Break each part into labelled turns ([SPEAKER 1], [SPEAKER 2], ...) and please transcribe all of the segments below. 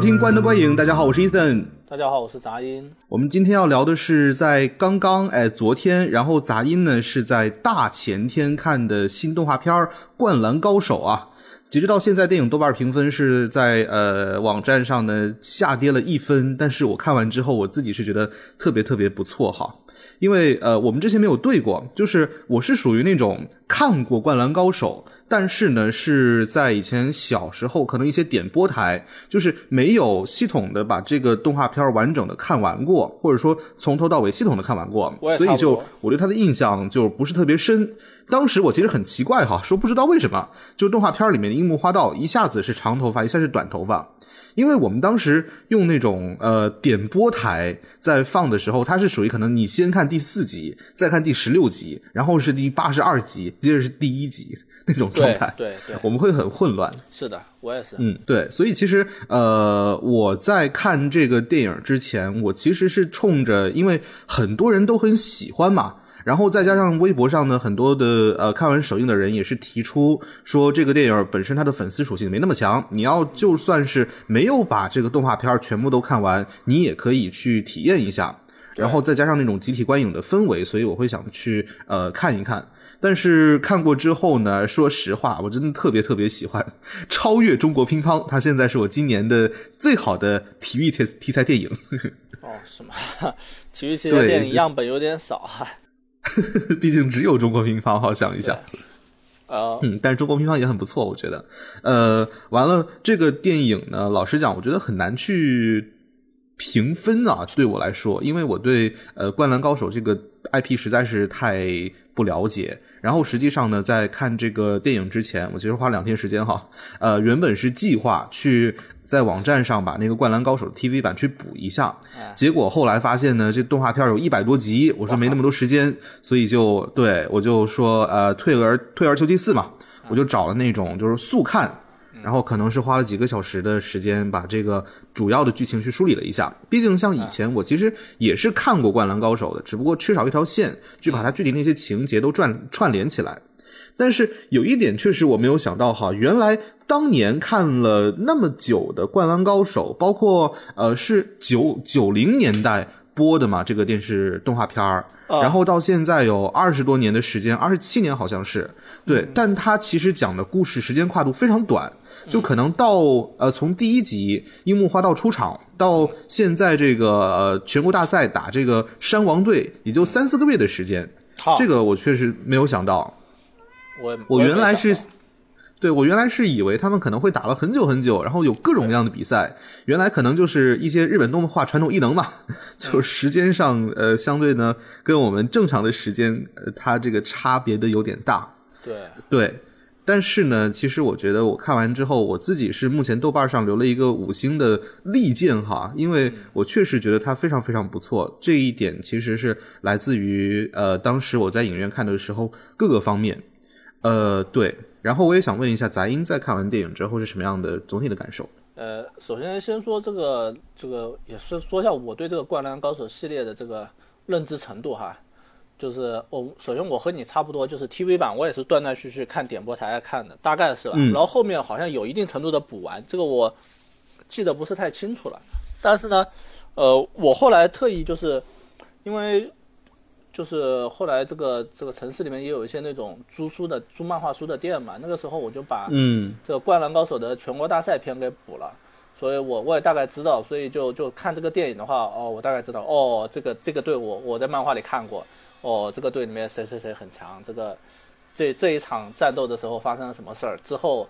[SPEAKER 1] 听《观灯观影》，大家好，我是 Ethan。
[SPEAKER 2] 大家好，我是杂音。
[SPEAKER 1] 我们今天要聊的是在刚刚哎昨天，然后杂音呢是在大前天看的新动画片《灌篮高手》啊。截止到现在，电影豆瓣评分是在呃网站上呢下跌了一分，但是我看完之后，我自己是觉得特别特别不错哈。因为呃我们之前没有对过，就是我是属于那种看过《灌篮高手》。但是呢，是在以前小时候，可能一些点播台就是没有系统的把这个动画片完整的看完过，或者说从头到尾系统的看完过，所以就我对他的印象就不是特别深。当时我其实很奇怪哈，说不知道为什么，就动画片里面的樱木花道一下子是长头发，一下是短头发。因为我们当时用那种呃点播台在放的时候，它是属于可能你先看第四集，再看第十六集，然后是第八十二集，接着是第一集。那种状态，
[SPEAKER 2] 对对，
[SPEAKER 1] 我们会很混乱。
[SPEAKER 2] 是的，我也是。
[SPEAKER 1] 嗯，对，所以其实呃，我在看这个电影之前，我其实是冲着，因为很多人都很喜欢嘛，然后再加上微博上呢，很多的呃看完首映的人也是提出说，这个电影本身它的粉丝属性没那么强，你要就算是没有把这个动画片全部都看完，你也可以去体验一下，然后再加上那种集体观影的氛围，所以我会想去呃看一看。但是看过之后呢，说实话，我真的特别特别喜欢，超越中国乒乓，它现在是我今年的最好的体育题题材电影。
[SPEAKER 2] 哦，是吗？体育题材电影样本有点少哈。
[SPEAKER 1] 毕竟只有中国乒乓，好想一想。
[SPEAKER 2] 呃，
[SPEAKER 1] 嗯，但是中国乒乓也很不错，我觉得。呃，完了，这个电影呢，老实讲，我觉得很难去评分啊，对我来说，因为我对呃《灌篮高手》这个 IP 实在是太不了解。然后实际上呢，在看这个电影之前，我其实花两天时间哈，呃，原本是计划去在网站上把那个《灌篮高手》的 TV 版去补一下，结果后来发现呢，这动画片有一百多集，我说没那么多时间，所以就对我就说呃，退而退而求其次嘛，我就找了那种就是速看。然后可能是花了几个小时的时间，把这个主要的剧情去梳理了一下。毕竟像以前我其实也是看过《灌篮高手》的，只不过缺少一条线，去把它具体那些情节都串串联起来。但是有一点确实我没有想到哈，原来当年看了那么久的《灌篮高手》，包括呃是九九零年代播的嘛这个电视动画片儿，然后到现在有二十多年的时间，二十七年好像是对，但它其实讲的故事时间跨度非常短。就可能到呃，从第一集樱木花道出场到现在这个呃全国大赛打这个山王队，也就三四个月的时间。这个我确实没有想到。
[SPEAKER 2] 我
[SPEAKER 1] 我原来是，对我原来是以为他们可能会打了很久很久，然后有各种各样的比赛。原来可能就是一些日本动画传统异能嘛，就是时间上呃相对呢跟我们正常的时间呃它这个差别的有点大。
[SPEAKER 2] 对
[SPEAKER 1] 对。但是呢，其实我觉得我看完之后，我自己是目前豆瓣上留了一个五星的利剑哈，因为我确实觉得它非常非常不错。这一点其实是来自于呃，当时我在影院看的时候各个方面，呃，对。然后我也想问一下杂音，在看完电影之后是什么样的总体的感受？
[SPEAKER 2] 呃，首先先说这个这个，也是说一下我对这个《灌篮高手》系列的这个认知程度哈。就是我首先我和你差不多，就是 TV 版我也是断断续续看点播台看的，大概是吧。然后后面好像有一定程度的补完，这个我记得不是太清楚了。但是呢，呃，我后来特意就是因为就是后来这个这个城市里面也有一些那种租书的租漫画书的店嘛，那个时候我就把
[SPEAKER 1] 嗯
[SPEAKER 2] 这个灌篮高手的全国大赛篇给补了，所以我我也大概知道，所以就就看这个电影的话，哦，我大概知道，哦，这个这个对我我在漫画里看过。哦，这个队里面谁谁谁很强？这个这这一场战斗的时候发生了什么事儿？之后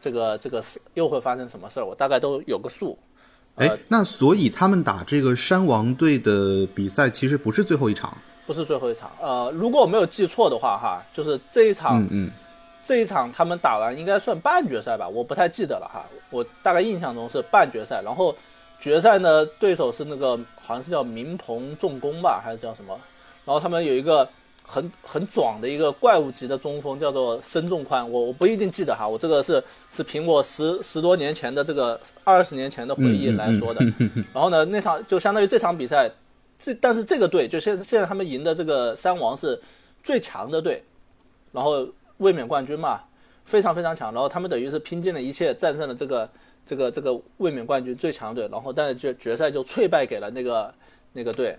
[SPEAKER 2] 这个这个又会发生什么事儿？我大概都有个数。
[SPEAKER 1] 哎，那所以他们打这个山王队的比赛其实不是最后一场，
[SPEAKER 2] 不是最后一场。呃，如果我没有记错的话，哈，就是这一场，
[SPEAKER 1] 嗯嗯，
[SPEAKER 2] 这一场他们打完应该算半决赛吧？我不太记得了哈，我大概印象中是半决赛。然后决赛呢，对手是那个好像是叫明鹏重工吧，还是叫什么？然后他们有一个很很壮的一个怪物级的中锋，叫做申仲宽。我我不一定记得哈，我这个是是凭我十十多年前的这个二十年前的回忆来说的。然后呢，那场就相当于这场比赛，这但是这个队就现现在他们赢的这个三王是最强的队，然后卫冕冠军嘛。非常非常强。然后他们等于是拼尽了一切，战胜了这个这个这个卫冕冠军最强队，然后但是决决赛就脆败给了那个那个队，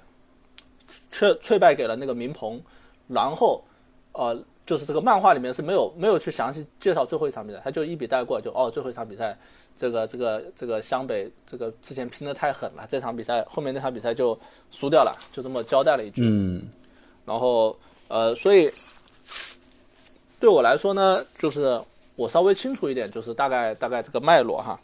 [SPEAKER 2] 脆脆败给了那个明鹏，然后呃。就是这个漫画里面是没有没有去详细介绍最后一场比赛，他就一笔带过，就哦最后一场比赛，这个这个这个湘北这个之前拼的太狠了，这场比赛后面那场比赛就输掉了，就这么交代了一句。
[SPEAKER 1] 嗯，
[SPEAKER 2] 然后呃，所以对我来说呢，就是我稍微清楚一点，就是大概大概这个脉络哈。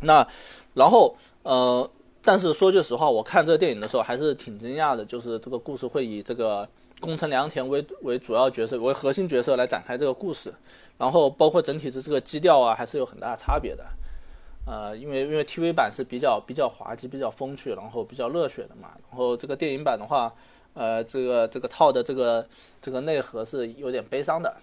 [SPEAKER 2] 那然后呃，但是说句实话，我看这个电影的时候还是挺惊讶的，就是这个故事会以这个。宫城良田为为主要角色，为核心角色来展开这个故事，然后包括整体的这个基调啊，还是有很大的差别的。呃，因为因为 TV 版是比较比较滑稽、比较风趣，然后比较热血的嘛。然后这个电影版的话，呃，这个这个套的这个这个内核是有点悲伤的。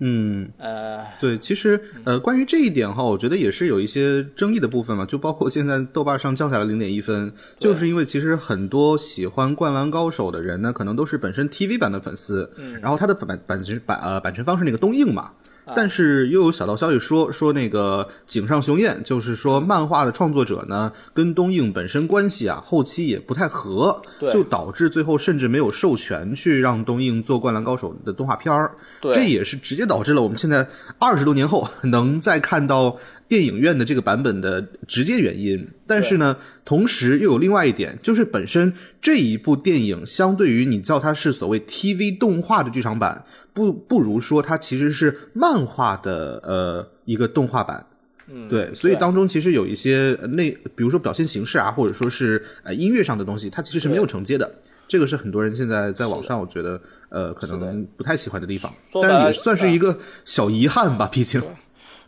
[SPEAKER 1] 嗯，
[SPEAKER 2] 呃，
[SPEAKER 1] 对，其实呃，关于这一点哈，我觉得也是有一些争议的部分嘛，就包括现在豆瓣上降下来零点一分，就是因为其实很多喜欢《灌篮高手》的人呢，可能都是本身 TV 版的粉丝，
[SPEAKER 2] 嗯，
[SPEAKER 1] 然后他的版版权版呃版权方是那个东映嘛。但是又有小道消息说说那个井上雄彦，就是说漫画的创作者呢，跟东映本身关系啊，后期也不太合，就导致最后甚至没有授权去让东映做《灌篮高手》的动画片儿，这也是直接导致了我们现在二十多年后能再看到。电影院的这个版本的直接原因，但是呢，同时又有另外一点，就是本身这一部电影相对于你叫它是所谓 TV 动画的剧场版，不不如说它其实是漫画的呃一个动画版，
[SPEAKER 2] 嗯，
[SPEAKER 1] 对，所以当中其实有一些内，比如说表现形式啊，或者说是呃音乐上的东西，它其实是没有承接的，这个是很多人现在在网上我觉得呃可能不太喜欢的地方，但也算是一个小遗憾吧，毕竟。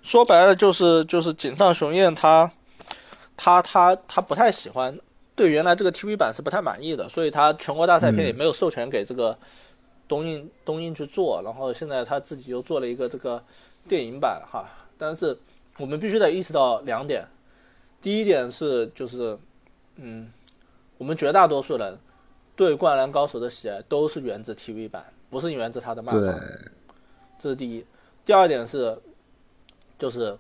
[SPEAKER 2] 说白了就是就是井上雄彦他，他他他不太喜欢，对原来这个 TV 版是不太满意的，所以他全国大赛片也没有授权给这个东映东映去做，然后现在他自己又做了一个这个电影版哈。但是我们必须得意识到两点，第一点是就是嗯，我们绝大多数人对灌篮高手的喜爱都是源自 TV 版，不是源自他的漫画，这是第一。第二点是。就是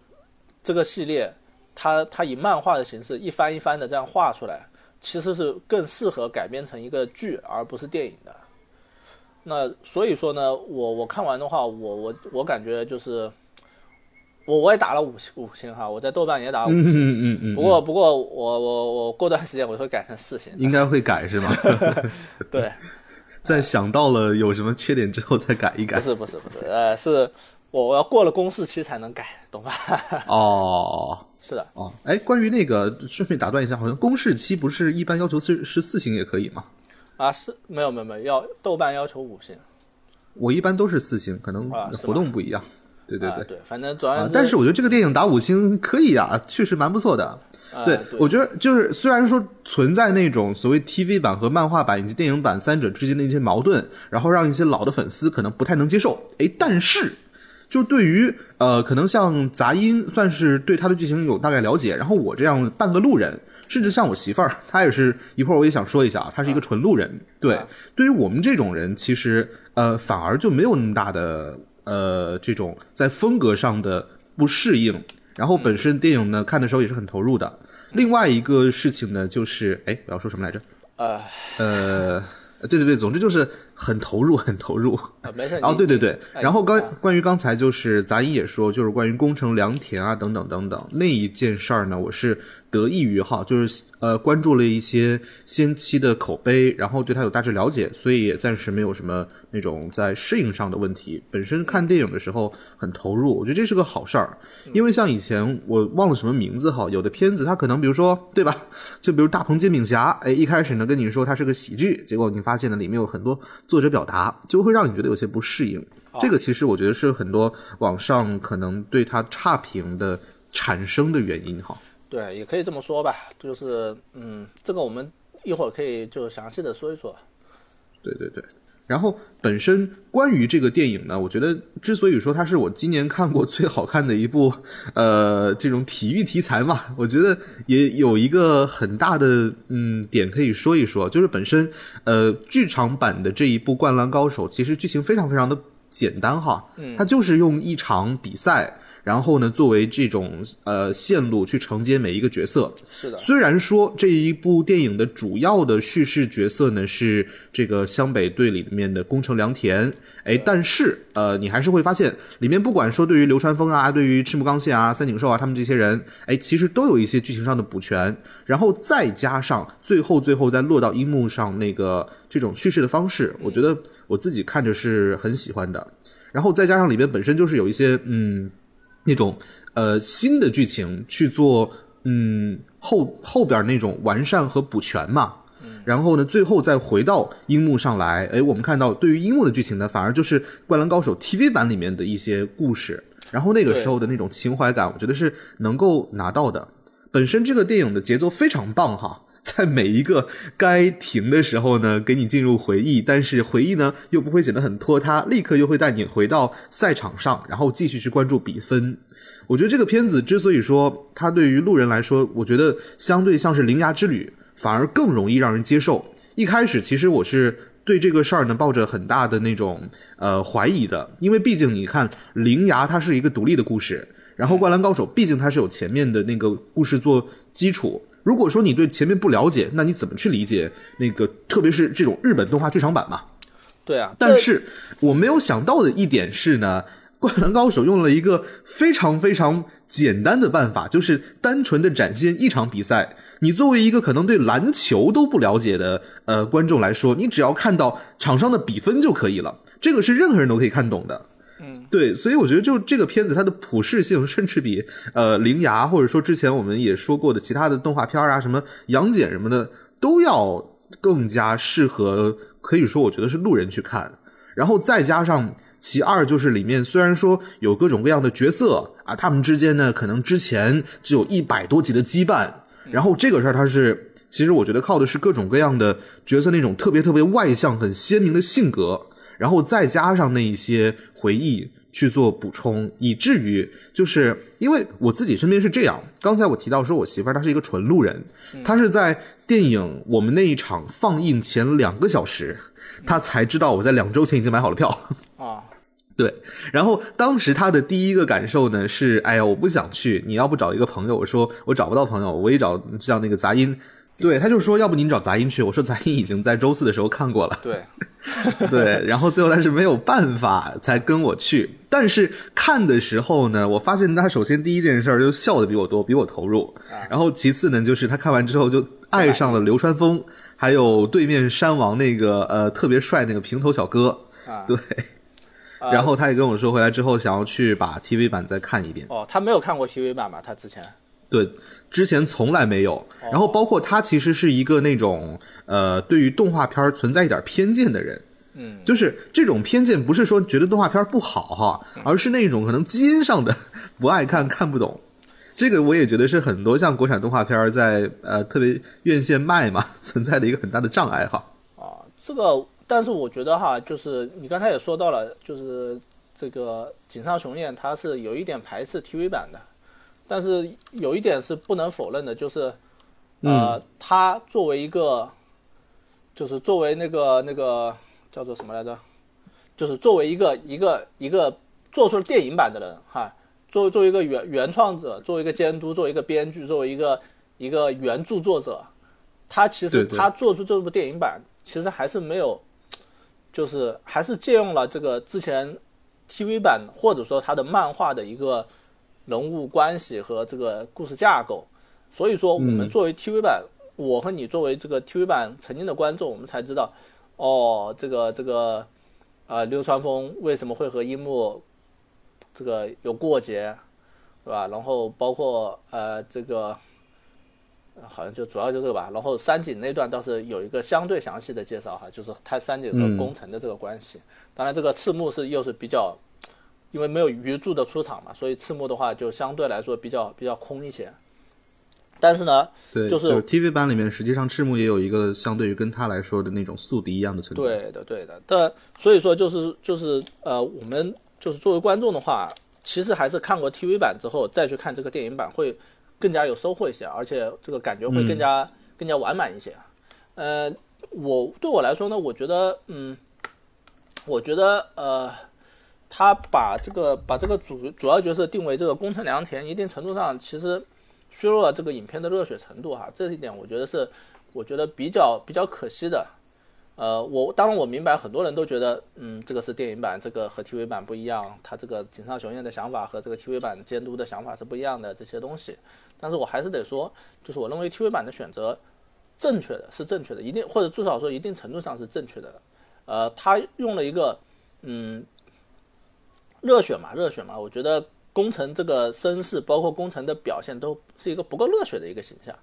[SPEAKER 2] 这个系列，它它以漫画的形式一番一番的这样画出来，其实是更适合改编成一个剧，而不是电影的。那所以说呢，我我看完的话，我我我感觉就是，我我也打了五星五星哈，我在豆瓣也打五星。
[SPEAKER 1] 嗯嗯嗯。
[SPEAKER 2] 不过不过我我我过段时间我会改成四星。
[SPEAKER 1] 应该会改是吗？
[SPEAKER 2] 对，
[SPEAKER 1] 在想到了有什么缺点之后再改一改。
[SPEAKER 2] 不是不是不是，呃是。我我要过了公示期才能改，懂吧？
[SPEAKER 1] 哦，
[SPEAKER 2] 是的，
[SPEAKER 1] 哦，哎，关于那个，顺便打断一下，好像公示期不是一般要求是是四星也可以吗？
[SPEAKER 2] 啊，是没有没有没有，要豆瓣要求五星。
[SPEAKER 1] 我一般都是四星，可能活动不一样。对对对
[SPEAKER 2] 对，反正主要。
[SPEAKER 1] 但是我觉得这个电影打五星可以啊，确实蛮不错的。
[SPEAKER 2] 对，
[SPEAKER 1] 我觉得就是虽然说存在那种所谓 TV 版和漫画版以及电影版三者之间的一些矛盾，然后让一些老的粉丝可能不太能接受。哎，但是。就对于呃，可能像杂音算是对他的剧情有大概了解，然后我这样半个路人，甚至像我媳妇儿，她也是一会儿我也想说一下，她是一个纯路人。对，对于我们这种人，其实呃反而就没有那么大的呃这种在风格上的不适应。然后本身电影呢看的时候也是很投入的。另外一个事情呢，就是哎我要说什么来着？
[SPEAKER 2] 呃
[SPEAKER 1] 呃。对对对，总之就是很投入，很投入。
[SPEAKER 2] 啊，没事。
[SPEAKER 1] 哦，对对对，然后刚关于刚才就是杂音也说，就是关于工程良田啊等等等等那一件事儿呢，我是。得益于哈，就是呃关注了一些先期的口碑，然后对他有大致了解，所以也暂时没有什么那种在适应上的问题。本身看电影的时候很投入，我觉得这是个好事儿。因为像以前我忘了什么名字哈，有的片子它可能比如说对吧，就比如《大鹏煎饼侠》，哎，一开始呢跟你说它是个喜剧，结果你发现呢里面有很多作者表达，就会让你觉得有些不适应。这个其实我觉得是很多网上可能对它差评的产生的原因哈。
[SPEAKER 2] 对，也可以这么说吧，就是嗯，这个我们一会儿可以就详细的说一说。
[SPEAKER 1] 对对对，然后本身关于这个电影呢，我觉得之所以说它是我今年看过最好看的一部，呃，这种体育题材嘛，我觉得也有一个很大的嗯点可以说一说，就是本身呃剧场版的这一部《灌篮高手》，其实剧情非常非常的简单哈，嗯，它就是用一场比赛。然后呢，作为这种呃线路去承接每一个角色，
[SPEAKER 2] 是的。
[SPEAKER 1] 虽然说这一部电影的主要的叙事角色呢是这个湘北队里面的宫城良田，哎，但是呃，你还是会发现里面不管说对于流川枫啊，对于赤木刚宪啊、三井寿啊他们这些人，哎，其实都有一些剧情上的补全，然后再加上最后最后再落到樱木上那个这种叙事的方式，我觉得我自己看着是很喜欢的。然后再加上里面本身就是有一些嗯。那种呃新的剧情去做，嗯后后边那种完善和补全嘛，然后呢最后再回到樱幕上来，哎，我们看到对于樱幕的剧情呢，反而就是《灌篮高手》TV 版里面的一些故事，然后那个时候的那种情怀感，我觉得是能够拿到的。本身这个电影的节奏非常棒哈。在每一个该停的时候呢，给你进入回忆，但是回忆呢又不会显得很拖沓，立刻又会带你回到赛场上，然后继续去关注比分。我觉得这个片子之所以说它对于路人来说，我觉得相对像是《铃芽之旅》，反而更容易让人接受。一开始其实我是对这个事儿呢抱着很大的那种呃怀疑的，因为毕竟你看《铃芽》它是一个独立的故事，然后《灌篮高手》毕竟它是有前面的那个故事做基础。如果说你对前面不了解，那你怎么去理解那个？特别是这种日本动画剧场版嘛？
[SPEAKER 2] 对啊。
[SPEAKER 1] 但是我没有想到的一点是呢，《灌篮高手》用了一个非常非常简单的办法，就是单纯的展现一场比赛。你作为一个可能对篮球都不了解的呃观众来说，你只要看到场上的比分就可以了。这个是任何人都可以看懂的。对，所以我觉得就这个片子它的普适性，甚至比呃《灵牙》或者说之前我们也说过的其他的动画片啊，什么《杨戬》什么的，都要更加适合，可以说我觉得是路人去看。然后再加上其二，就是里面虽然说有各种各样的角色啊，他们之间呢可能之前只有一百多集的羁绊，然后这个事儿它是其实我觉得靠的是各种各样的角色那种特别特别外向、很鲜明的性格，然后再加上那一些回忆。去做补充，以至于就是因为我自己身边是这样。刚才我提到说，我媳妇儿她是一个纯路人，她是在电影我们那一场放映前两个小时，她才知道我在两周前已经买好了票
[SPEAKER 2] 啊。
[SPEAKER 1] 对，然后当时她的第一个感受呢是，哎呀，我不想去，你要不找一个朋友？我说我找不到朋友，我一找像那个杂音。对，他就说要不您找杂音去，我说杂音已经在周四的时候看过了。
[SPEAKER 2] 对，
[SPEAKER 1] 对，然后最后他是没有办法才跟我去，但是看的时候呢，我发现他首先第一件事儿就笑的比我多，比我投入，然后其次呢，就是他看完之后就爱上了流川枫，还有对面山王那个呃特别帅那个平头小哥，对，然后他也跟我说回来之后想要去把 TV 版再看一遍。
[SPEAKER 2] 哦，他没有看过 TV 版吧？他之前？
[SPEAKER 1] 对。之前从来没有，然后包括他其实是一个那种呃，对于动画片存在一点偏见的人，
[SPEAKER 2] 嗯，
[SPEAKER 1] 就是这种偏见不是说觉得动画片不好哈，而是那种可能基因上的不爱看看不懂。这个我也觉得是很多像国产动画片在呃特别院线卖嘛 存在的一个很大的障碍哈。
[SPEAKER 2] 啊，这个但是我觉得哈，就是你刚才也说到了，就是这个井上雄彦他是有一点排斥 TV 版的。但是有一点是不能否认的，就是，呃，他作为一个，就是作为那个那个叫做什么来着，就是作为一个一个一个做出了电影版的人哈，作为作为一个原原创者，作为一个监督，作为一个编剧，作为一个一个原著作者，他其实他做出这部电影版，其实还是没有，就是还是借用了这个之前 TV 版或者说他的漫画的一个。人物关系和这个故事架构，所以说我们作为 TV 版，我和你作为这个 TV 版曾经的观众，我们才知道，哦，这个这个，啊，流川枫为什么会和樱木这个有过节，对吧？然后包括呃这个，好像就主要就这个吧。然后三井那段倒是有一个相对详细的介绍哈，就是他三井和工程的这个关系。当然，这个赤木是又是比较。因为没有鱼柱的出场嘛，所以赤木的话就相对来说比较比较空一些。但是呢，
[SPEAKER 1] 对，
[SPEAKER 2] 就是
[SPEAKER 1] TV 版里面，实际上赤木也有一个相对于跟他来说的那种宿敌一样的存在。
[SPEAKER 2] 对的，对的。但所以说，就是就是呃，我们就是作为观众的话，其实还是看过 TV 版之后再去看这个电影版会更加有收获一些，而且这个感觉会更加更加完满一些。呃，我对我来说呢，我觉得，嗯，我觉得呃。他把这个把这个主主要角色定为这个宫城良田，一定程度上其实削弱了这个影片的热血程度哈，这一点我觉得是我觉得比较比较可惜的。呃，我当然我明白很多人都觉得，嗯，这个是电影版，这个和 TV 版不一样，他这个井上雄彦的想法和这个 TV 版监督的想法是不一样的这些东西，但是我还是得说，就是我认为 TV 版的选择正确的是正确的，一定或者至少说一定程度上是正确的。呃，他用了一个嗯热血嘛，热血嘛，我觉得工程这个身世，包括工程的表现，都是一个不够热血的一个形象，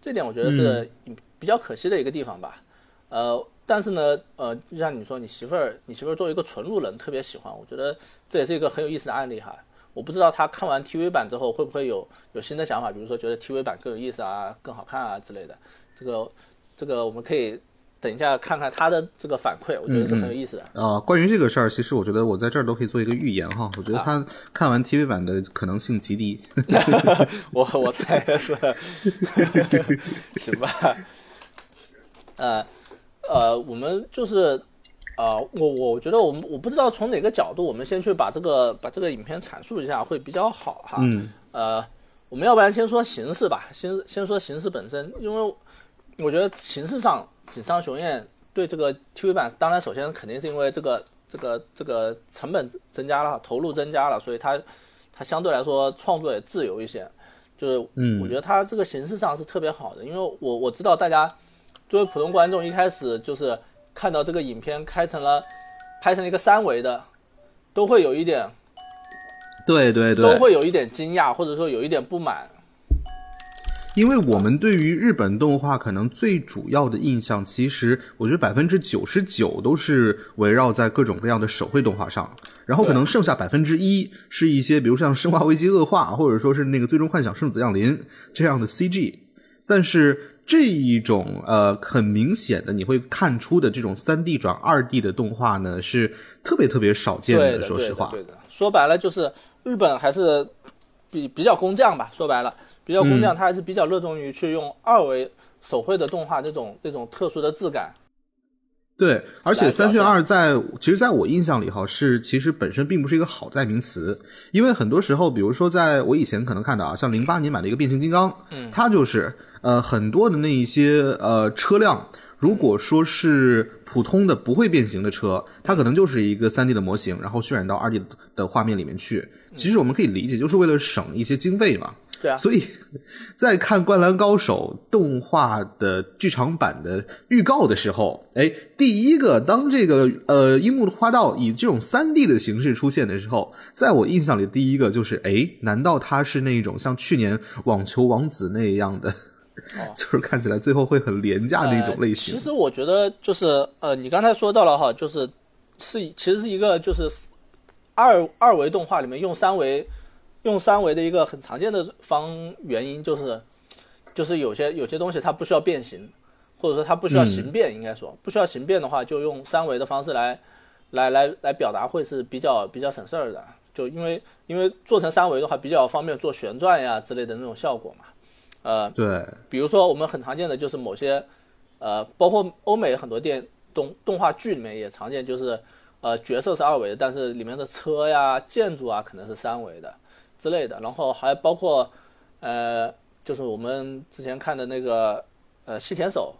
[SPEAKER 2] 这点我觉得是比较可惜的一个地方吧。呃。但是呢，呃，就像你说，你媳妇儿，你媳妇儿作为一个纯路人，特别喜欢，我觉得这也是一个很有意思的案例哈。我不知道他看完 TV 版之后会不会有有新的想法，比如说觉得 TV 版更有意思啊，更好看啊之类的。这个，这个我们可以等一下看看他的这个反馈，我觉得是很有意思的。
[SPEAKER 1] 啊，关于这个事儿，其实我觉得我在这儿都可以做一个预言哈。我觉得他看完 TV 版的可能性极低。
[SPEAKER 2] 我我猜的是，行吧，呃。呃，我们就是，呃，我我觉得我们我不知道从哪个角度，我们先去把这个把这个影片阐述一下会比较好哈。
[SPEAKER 1] 嗯。
[SPEAKER 2] 呃，我们要不然先说形式吧，先先说形式本身，因为我觉得形式上井上雄彦对这个 TV 版，当然首先肯定是因为这个这个这个成本增加了，投入增加了，所以他他相对来说创作也自由一些。就是嗯，我觉得他这个形式上是特别好的，因为我我知道大家。作为普通观众，一开始就是看到这个影片开成了拍成了一个三维的，都会有一点，
[SPEAKER 1] 对对对，
[SPEAKER 2] 都会有一点惊讶，或者说有一点不满。
[SPEAKER 1] 因为我们对于日本动画可能最主要的印象，其实我觉得百分之九十九都是围绕在各种各样的手绘动画上，然后可能剩下百分之一是一些，比如像《生化危机：恶化》或者说是那个《最终幻想：圣子降临》这样的 CG，但是。这一种呃很明显的你会看出的这种三 D 转二 D 的动画呢，是特别特别少见
[SPEAKER 2] 的。
[SPEAKER 1] 说实话，
[SPEAKER 2] 对的，说白了就是日本还是比比较工匠吧。说白了，比较工匠，他还是比较热衷于去用二维手绘的动画这种这种特殊的质感。
[SPEAKER 1] 对，而且三炫二在其实在我印象里哈是其实本身并不是一个好代名词，因为很多时候，比如说在我以前可能看到啊，像零八年买的一个变形金刚，
[SPEAKER 2] 嗯，
[SPEAKER 1] 它就是。呃，很多的那一些呃车辆，如果说是普通的不会变形的车，它可能就是一个三 D 的模型，然后渲染到二 D 的画面里面去。其实我们可以理解，就是为了省一些经费嘛。
[SPEAKER 2] 对啊。
[SPEAKER 1] 所以在看《灌篮高手》动画的剧场版的预告的时候，哎，第一个当这个呃樱木花道以这种三 D 的形式出现的时候，在我印象里，第一个就是，哎，难道他是那种像去年网球王子那样的？就是看起来最后会很廉价的一种类型。
[SPEAKER 2] 其实我觉得就是呃，你刚才说到了哈，就是是其实是一个就是二二维动画里面用三维用三维的一个很常见的方原因就是就是有些有些东西它不需要变形，或者说它不需要形变，应该说不需要形变的话，就用三维的方式来来来来表达会是比较比较省事儿的。就因为因为做成三维的话，比较方便做旋转呀之类的那种效果嘛。呃，
[SPEAKER 1] 对，
[SPEAKER 2] 比如说我们很常见的就是某些，呃，包括欧美很多电动动画剧里面也常见，就是呃角色是二维的，但是里面的车呀、建筑啊可能是三维的之类的。然后还包括呃，就是我们之前看的那个呃细田守，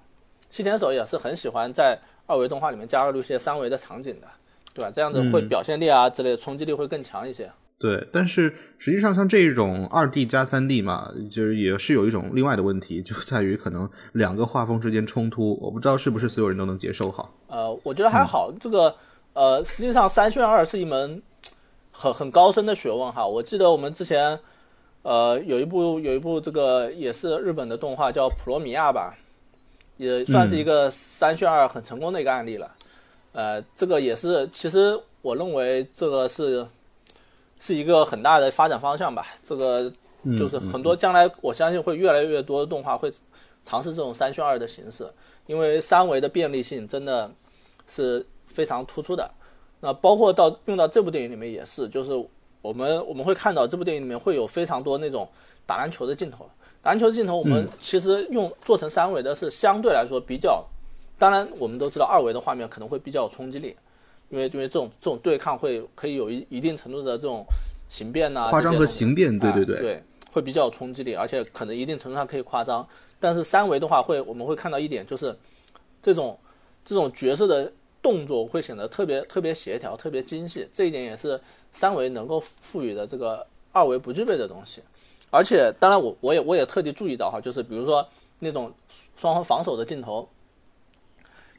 [SPEAKER 2] 细田守也是很喜欢在二维动画里面加入一些三维的场景的，对吧？这样子会表现力啊之类的冲击力会更强一些。
[SPEAKER 1] 对，但是实际上像这种二 D 加三 D 嘛，就是也是有一种另外的问题，就在于可能两个画风之间冲突，我不知道是不是所有人都能接受哈。
[SPEAKER 2] 呃，我觉得还好，这个呃，实际上三渲二是一门很很高深的学问哈。我记得我们之前呃有一部有一部这个也是日本的动画叫《普罗米亚》吧，也算是一个三渲二很成功的一个案例了。呃，这个也是，其实我认为这个是。是一个很大的发展方向吧，这个就是很多将来我相信会越来越多的动画会尝试这种三渲二的形式，因为三维的便利性真的是非常突出的。那包括到用到这部电影里面也是，就是我们我们会看到这部电影里面会有非常多那种打篮球的镜头，打篮球的镜头我们其实用做成三维的是相对来说比较，当然我们都知道二维的画面可能会比较有冲击力。因为因为这种这种对抗会可以有一一定程度的这种形变呐、
[SPEAKER 1] 夸张和形变，对对
[SPEAKER 2] 啊对，会比较有冲击力，而且可能一定程度上可以夸张。但是三维的话会，我们会看到一点，就是这种这种角色的动作会显得特别特别协调、特别精细，这一点也是三维能够赋予的这个二维不具备的东西。而且，当然我我也我也特地注意到哈，就是比如说那种双方防守的镜头，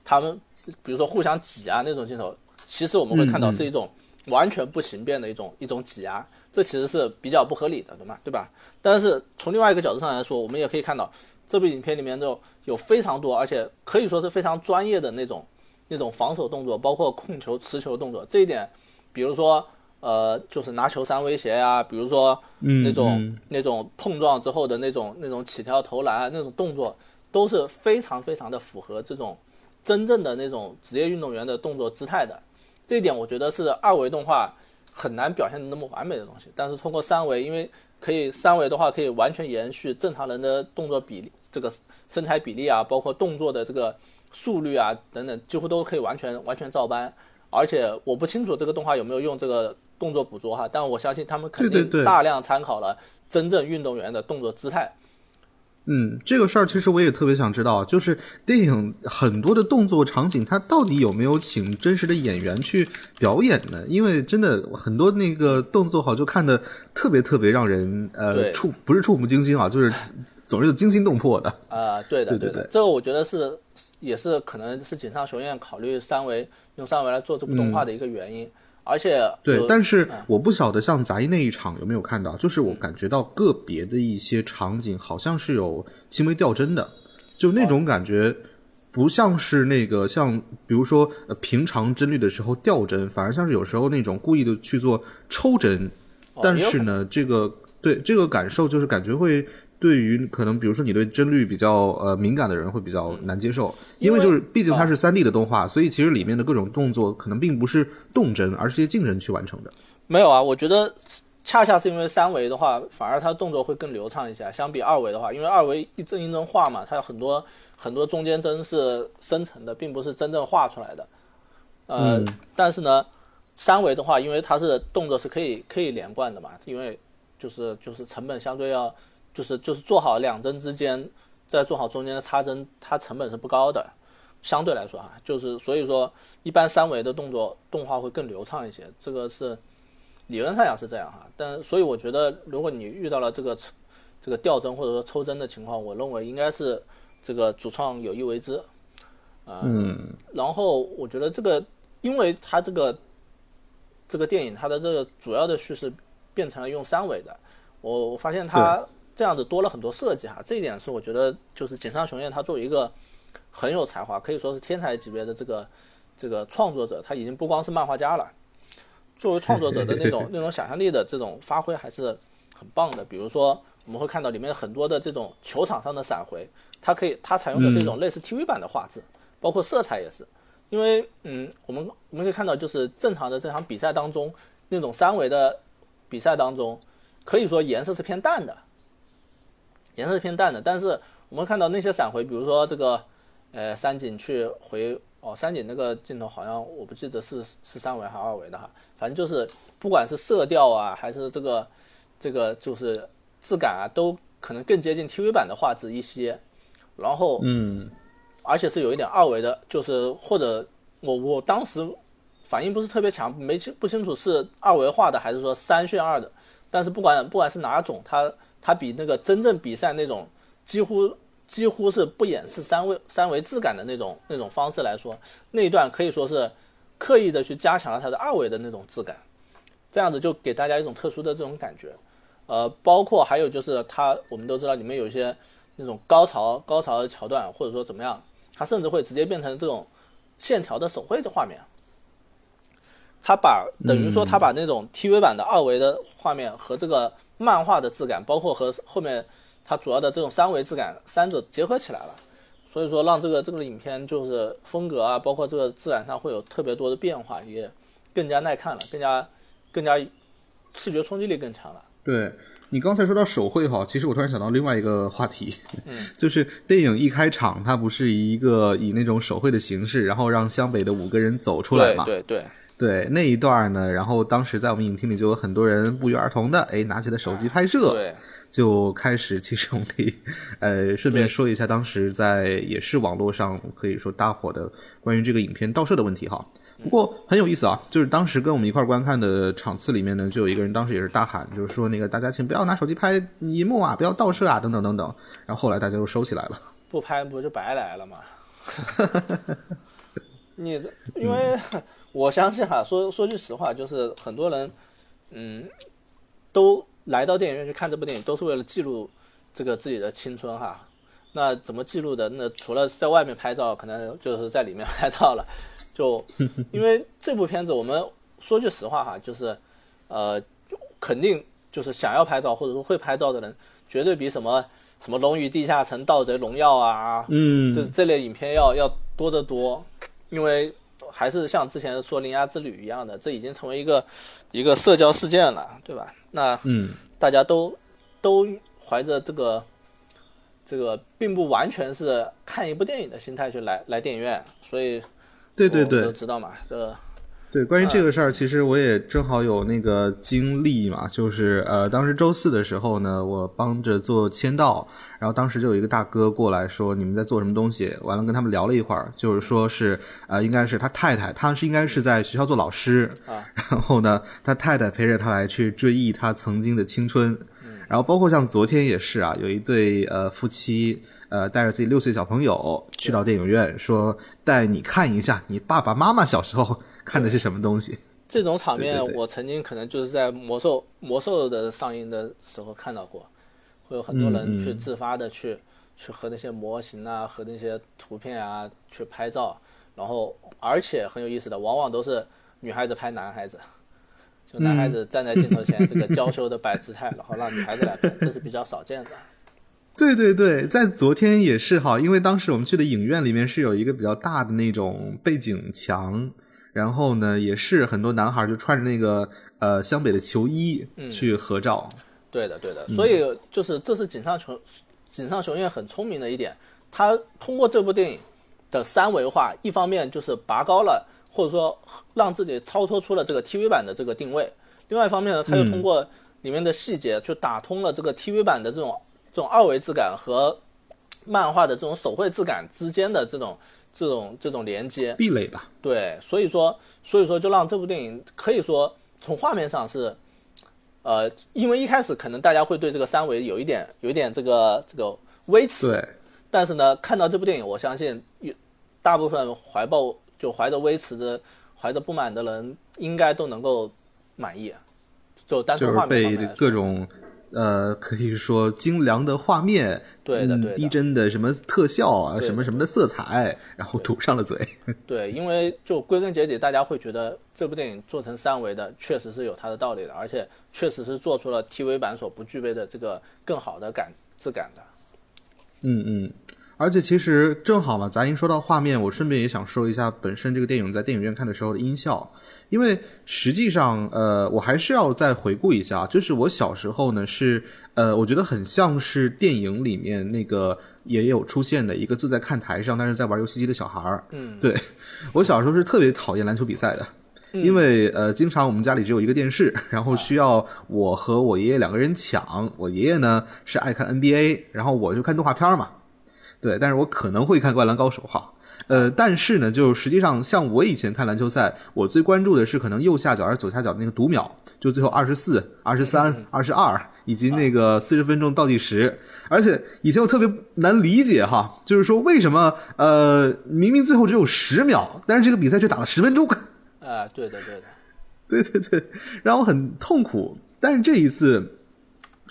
[SPEAKER 2] 他们比如说互相挤压那种镜头，其实我们会看到是一种完全不形变的一种一种挤压，这其实是比较不合理的，对吗？对吧？但是从另外一个角度上来说，我们也可以看到这部影片里面就有非常多，而且可以说是非常专业的那种那种防守动作，包括控球、持球动作。这一点，比如说呃，就是拿球三威胁呀、比如说
[SPEAKER 1] 嗯
[SPEAKER 2] 那种、
[SPEAKER 1] 嗯
[SPEAKER 2] 那种碰撞之后的那种那种起跳投篮啊那种动作，都是非常非常的符合这种真正的那种职业运动员的动作姿态的。这一点我觉得是二维动画很难表现的那么完美的东西。但是通过三维，因为可以三维的话可以完全延续正常人的动作比例，这个身材比例啊，包括动作的这个速率啊等等，几乎都可以完全完全照搬。而且我不清楚这个动画有没有用这个动作捕捉哈，但我相信他们肯定大量参考了真正运动员的动作姿态。
[SPEAKER 1] 嗯，这个事儿其实我也特别想知道，就是电影很多的动作场景，它到底有没有请真实的演员去表演呢？因为真的很多那个动作好就看的特别特别让人呃触不是触目惊心啊，就是总是有惊心动魄的。
[SPEAKER 2] 啊、对的，
[SPEAKER 1] 对对对
[SPEAKER 2] 这个我觉得是也是可能是井上雄彦考虑三维用三维来做这部动画的一个原因，而且
[SPEAKER 1] 对，但是我不晓得像杂役那一场有没有看到，就是我感觉到个别的一些场景好像是有轻微掉帧的，就那种感觉不像是那个像比如说呃平常帧率的时候掉帧，反而像是有时候那种故意的去做抽帧，但是呢，这个对这个感受就是感觉会。对于可能，比如说你对帧率比较呃敏感的人会比较难接受，因为就是毕竟它是三 D 的动画，所以其实里面的各种动作可能并不是动帧，而是一些静帧去完成的。
[SPEAKER 2] 没有啊，我觉得恰恰是因为三维的话，反而它动作会更流畅一些，相比二维的话，因为二维一帧一帧画嘛，它有很多很多中间帧是生成的，并不是真正画出来的。呃，
[SPEAKER 1] 嗯
[SPEAKER 2] 但是呢，三维的话，因为它是动作是可以可以连贯的嘛，因为就是就是成本相对要就是就是做好两帧之间，再做好中间的插帧，它成本是不高的。相对来说啊，就是所以说，一般三维的动作动画会更流畅一些，这个是理论上讲是这样哈。但所以我觉得，如果你遇到了这个这个掉帧或者说抽帧的情况，我认为应该是这个主创有意为之。呃、
[SPEAKER 1] 嗯，
[SPEAKER 2] 然后我觉得这个，因为它这个这个电影它的这个主要的叙事变成了用三维的，我我发现它这样子多了很多设计哈，这一点是我觉得就是井上雄彦他作为一个很有才华，可以说是天才级别的这个这个创作者，他已经不光是漫画家了，作为创作者的那种 那种想象力的这种发挥还是很棒的。比如说我们会看到里面很多的这种球场上的闪回，它可以它采用的是一种类似 TV 版的画质，包括色彩也是。因为嗯，我们我们可以看到，就是正常的这场比赛当中，那种三维的比赛当中，可以说颜色是偏淡的，颜色是偏淡的。但是我们看到那些闪回，比如说这个呃三井去回哦，三井那个镜头好像我不记得是是三维还是二维的哈，反正就是不管是色调啊，还是这个这个就是质感啊，都可能更接近 TV 版的画质一些。然后
[SPEAKER 1] 嗯，
[SPEAKER 2] 而且是有一点二维的，就是或者我我当时反应不是特别强，没清不清楚是二维画的还是说三渲二的，但是不管不管是哪种，它它比那个真正比赛那种几乎几乎是不掩饰三维三维质感的那种那种方式来说，那一段可以说是刻意的去加强了它的二维的那种质感，这样子就给大家一种特殊的这种感觉。呃，包括还有就是它，我们都知道里面有一些那种高潮高潮的桥段，或者说怎么样，它甚至会直接变成这种线条的手绘的画面。它把等于说他把那种 TV 版的二维的画面和这个漫画的质感，包括和后面它主要的这种三维质感，三者结合起来了。所以说让这个这个影片就是风格啊，包括这个质感上会有特别多的变化，也更加耐看了，更加更加视觉冲击力更强了。
[SPEAKER 1] 对你刚才说到手绘哈，其实我突然想到另外一个话题，
[SPEAKER 2] 嗯
[SPEAKER 1] 就是电影一开场，它不是以一个以那种手绘的形式，然后让湘北的五个人走出来嘛？
[SPEAKER 2] 对对对，
[SPEAKER 1] 对那一段呢，然后当时在我们影厅里就有很多人不约而同的，哎，拿起了手机拍摄，
[SPEAKER 2] 对，
[SPEAKER 1] 就开始。其实我们可以，呃，顺便说一下，当时在也是网络上可以说大火的关于这个影片盗摄的问题哈。不过很有意思啊，就是当时跟我们一块儿观看的场次里面呢，就有一个人当时也是大喊，就是说那个大家请不要拿手机拍荧幕啊，不要盗摄啊，等等等等。然后后来大家又收起来了，
[SPEAKER 2] 不拍不就白来了吗？你因为我相信哈，说说句实话，就是很多人，嗯，都来到电影院去看这部电影，都是为了记录这个自己的青春哈。那怎么记录的？那除了在外面拍照，可能就是在里面 拍照了。就 因为这部片子，我们说句实话哈，就是呃，肯定就是想要拍照或者说会拍照的人，绝对比什么什么《龙与地下城》《盗贼荣耀》啊，
[SPEAKER 1] 嗯，
[SPEAKER 2] 这这类影片要要多得多。因为还是像之前说《铃芽之旅》一样的，这已经成为一个一个社交事件了，对吧？那
[SPEAKER 1] 嗯，
[SPEAKER 2] 大家都都怀着这个这个并不完全是看一部电影的心态去来来电影院，所以
[SPEAKER 1] 对对对，
[SPEAKER 2] 都知道嘛，这。
[SPEAKER 1] 对，关于这个事儿，其实我也正好有那个经历嘛，就是呃，当时周四的时候呢，我帮着做签到，然后当时就有一个大哥过来说你们在做什么东西，完了跟他们聊了一会儿，就是说是呃，应该是他太太，他是应该是在学校做老师，
[SPEAKER 2] 啊，
[SPEAKER 1] 然后呢，他太太陪着他来去追忆他曾经的青春，然后包括像昨天也是啊，有一对呃夫妻。呃，带着自己六岁小朋友去到电影院，说带你看一下你爸爸妈妈小时候看的是什么东西。
[SPEAKER 2] 这种场面，我曾经可能就是在魔兽魔兽的上映的时候看到过，会有很多人去自发的去去和那些模型啊和那些图片啊去拍照，然后而且很有意思的，往往都是女孩子拍男孩子，就男孩子站在 镜头前这个娇羞的摆姿态，然后让女孩子来拍，这是比较少见的。
[SPEAKER 1] 对对对，在昨天也是哈，因为当时我们去的影院里面是有一个比较大的那种背景墙，然后呢，也是很多男孩就穿着那个呃湘北的球衣去合照。
[SPEAKER 2] 对的，对的，所以就是这是井上雄井上雄彦很聪明的一点，他通过这部电影的三维化，一方面就是拔高了或者说让自己超脱出了这个 TV 版的这个定位，另外一方面呢，他又通过里面的细节去打通了这个 TV 版的这种。这种二维质感和漫画的这种手绘质感之间的这种这种这种连接
[SPEAKER 1] 壁垒吧？
[SPEAKER 2] 对，所以说所以说就让这部电影可以说从画面上是，呃，因为一开始可能大家会对这个三维有一点有一点这个这个微词，
[SPEAKER 1] 对，
[SPEAKER 2] 但是呢，看到这部电影，我相信大部分怀抱就怀着微词的怀着不满的人，应该都能够满意，就单纯画面
[SPEAKER 1] 上被各种。呃，可以说精良的画面，
[SPEAKER 2] 对的，对的，
[SPEAKER 1] 逼真的什么特效啊，什么什么的色彩，然后堵上了嘴。
[SPEAKER 2] 对，因为就归根结底，大家会觉得这部电影做成三维的，确实是有它的道理的，而且确实是做出了 TV 版所不具备的这个更好的感质感的。
[SPEAKER 1] 嗯嗯。而且其实正好嘛，杂音说到画面，我顺便也想说一下本身这个电影在电影院看的时候的音效，因为实际上，呃，我还是要再回顾一下，就是我小时候呢是，呃，我觉得很像是电影里面那个也有出现的一个坐在看台上但是在玩游戏机的小孩儿。
[SPEAKER 2] 嗯，
[SPEAKER 1] 对我小时候是特别讨厌篮球比赛的，因为呃，经常我们家里只有一个电视，然后需要我和我爷爷两个人抢，我爷爷呢是爱看 NBA，然后我就看动画片嘛。对，但是我可能会看《灌篮高手》哈，呃，但是呢，就实际上像我以前看篮球赛，我最关注的是可能右下角还是左下角的那个读秒，就最后二十四、二十三、二十二，以及那个四十分钟倒计时。而且以前我特别难理解哈，就是说为什么呃明明最后只有十秒，但是这个比赛却打了十分钟？
[SPEAKER 2] 啊，对的，对的，
[SPEAKER 1] 对对对，让我很痛苦。但是这一次。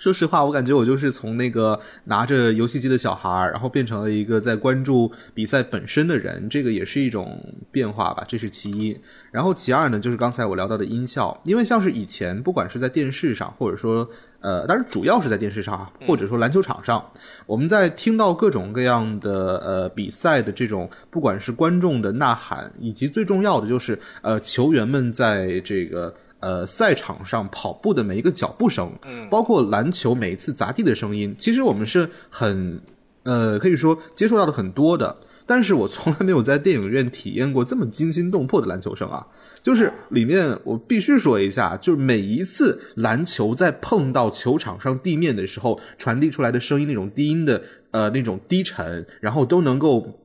[SPEAKER 1] 说实话，我感觉我就是从那个拿着游戏机的小孩儿，然后变成了一个在关注比赛本身的人，这个也是一种变化吧，这是其一。然后其二呢，就是刚才我聊到的音效，因为像是以前不管是在电视上，或者说呃，当然主要是在电视上，或者说篮球场上，我们在听到各种各样的呃比赛的这种，不管是观众的呐喊，以及最重要的就是呃球员们在这个。呃，赛场上跑步的每一个脚步声，
[SPEAKER 2] 嗯，
[SPEAKER 1] 包括篮球每一次砸地的声音，其实我们是很，呃，可以说接触到的很多的。但是我从来没有在电影院体验过这么惊心动魄的篮球声啊！就是里面我必须说一下，就是每一次篮球在碰到球场上地面的时候，传递出来的声音那种低音的呃那种低沉，然后都能够。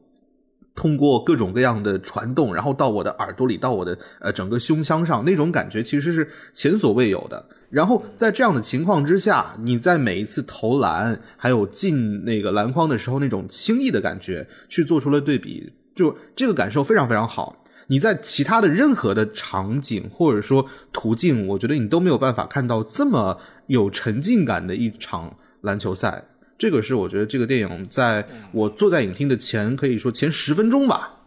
[SPEAKER 1] 通过各种各样的传动，然后到我的耳朵里，到我的呃整个胸腔上，那种感觉其实是前所未有的。然后在这样的情况之下，你在每一次投篮还有进那个篮筐的时候，那种轻易的感觉，去做出了对比，就这个感受非常非常好。你在其他的任何的场景或者说途径，我觉得你都没有办法看到这么有沉浸感的一场篮球赛。这个是我觉得这个电影在我坐在影厅的前，可以说前十分钟吧，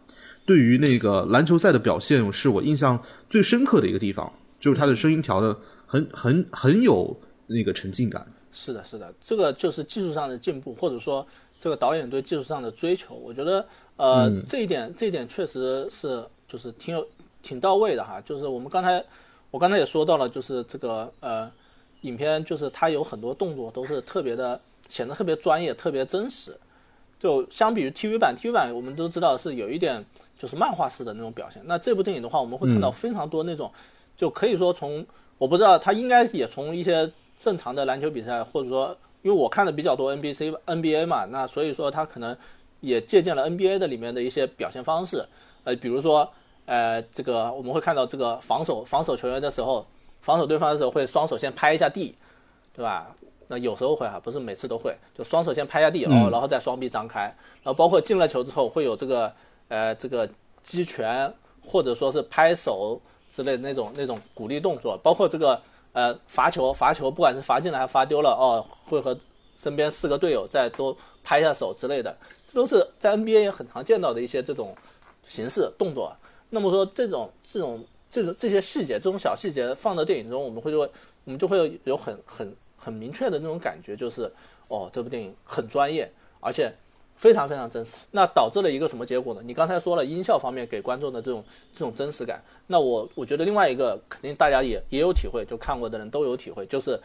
[SPEAKER 1] 对于那个篮球赛的表现，是我印象最深刻的一个地方，就是它的声音调的很 很很有那个沉浸感。
[SPEAKER 2] 是的，是的，这个就是技术上的进步，或者说这个导演对技术上的追求。我觉得，呃，这一点这一点确实是就是挺有挺到位的哈。就是我们刚才我刚才也说到了，就是这个呃，影片就是它有很多动作都是特别的。显得特别专业，特别真实。就相比于 TV 版，TV 版我们都知道是有一点就是漫画式的那种表现。那这部电影的话，我们会看到非常多那种，就可以说从我不知道他应该也从一些正常的篮球比赛，或者说因为我看的比较多 NBC NBA 嘛，那所以说他可能也借鉴了 NBA 的里面的一些表现方式。呃，比如说呃，这个我们会看到这个防守防守球员的时候，防守对方的时候会双手先拍一下地，对吧？那有时候会啊，不是每次都会，就双手先拍下地哦，然后再双臂张开，然后包括进了球之后会有这个呃这个击拳或者说是拍手之类的那种那种鼓励动作，包括这个呃罚球罚球，不管是罚进来还是罚丢了哦，会和身边四个队友再都拍一下手之类的，这都是在 NBA 也很常见到的一些这种形式动作。那么说这种这种这种这些细节，这种小细节放到电影中，我们会就会我们就会有很很。很明确的那种感觉就是，哦，这部电影很专业，而且非常非常真实。那导致了一个什么结果呢？你刚才说了音效方面给观众的这种这种真实感。那我我觉得另外一个肯定大家也也有体会，就看过的人都有体会，就是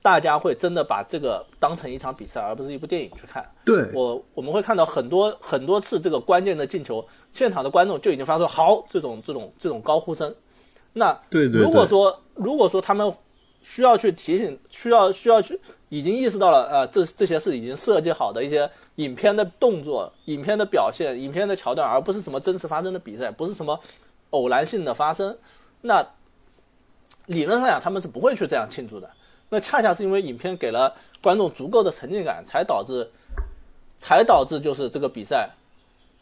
[SPEAKER 2] 大家会真的把这个当成一场比赛，而不是一部电影去看。
[SPEAKER 1] 对
[SPEAKER 2] 我我们会看到很多很多次这个关键的进球，现场的观众就已经发出好这种这种这种高呼声。那
[SPEAKER 1] 对对，
[SPEAKER 2] 如果说如果说他们。需要去提醒，需要需要去，已经意识到了，呃，这这些是已经设计好的一些影片的动作、影片的表现、影片的桥段，而不是什么真实发生的比赛，不是什么偶然性的发生。那理论上讲，他们是不会去这样庆祝的。那恰恰是因为影片给了观众足够的沉浸感，才导致，才导致就是这个比赛，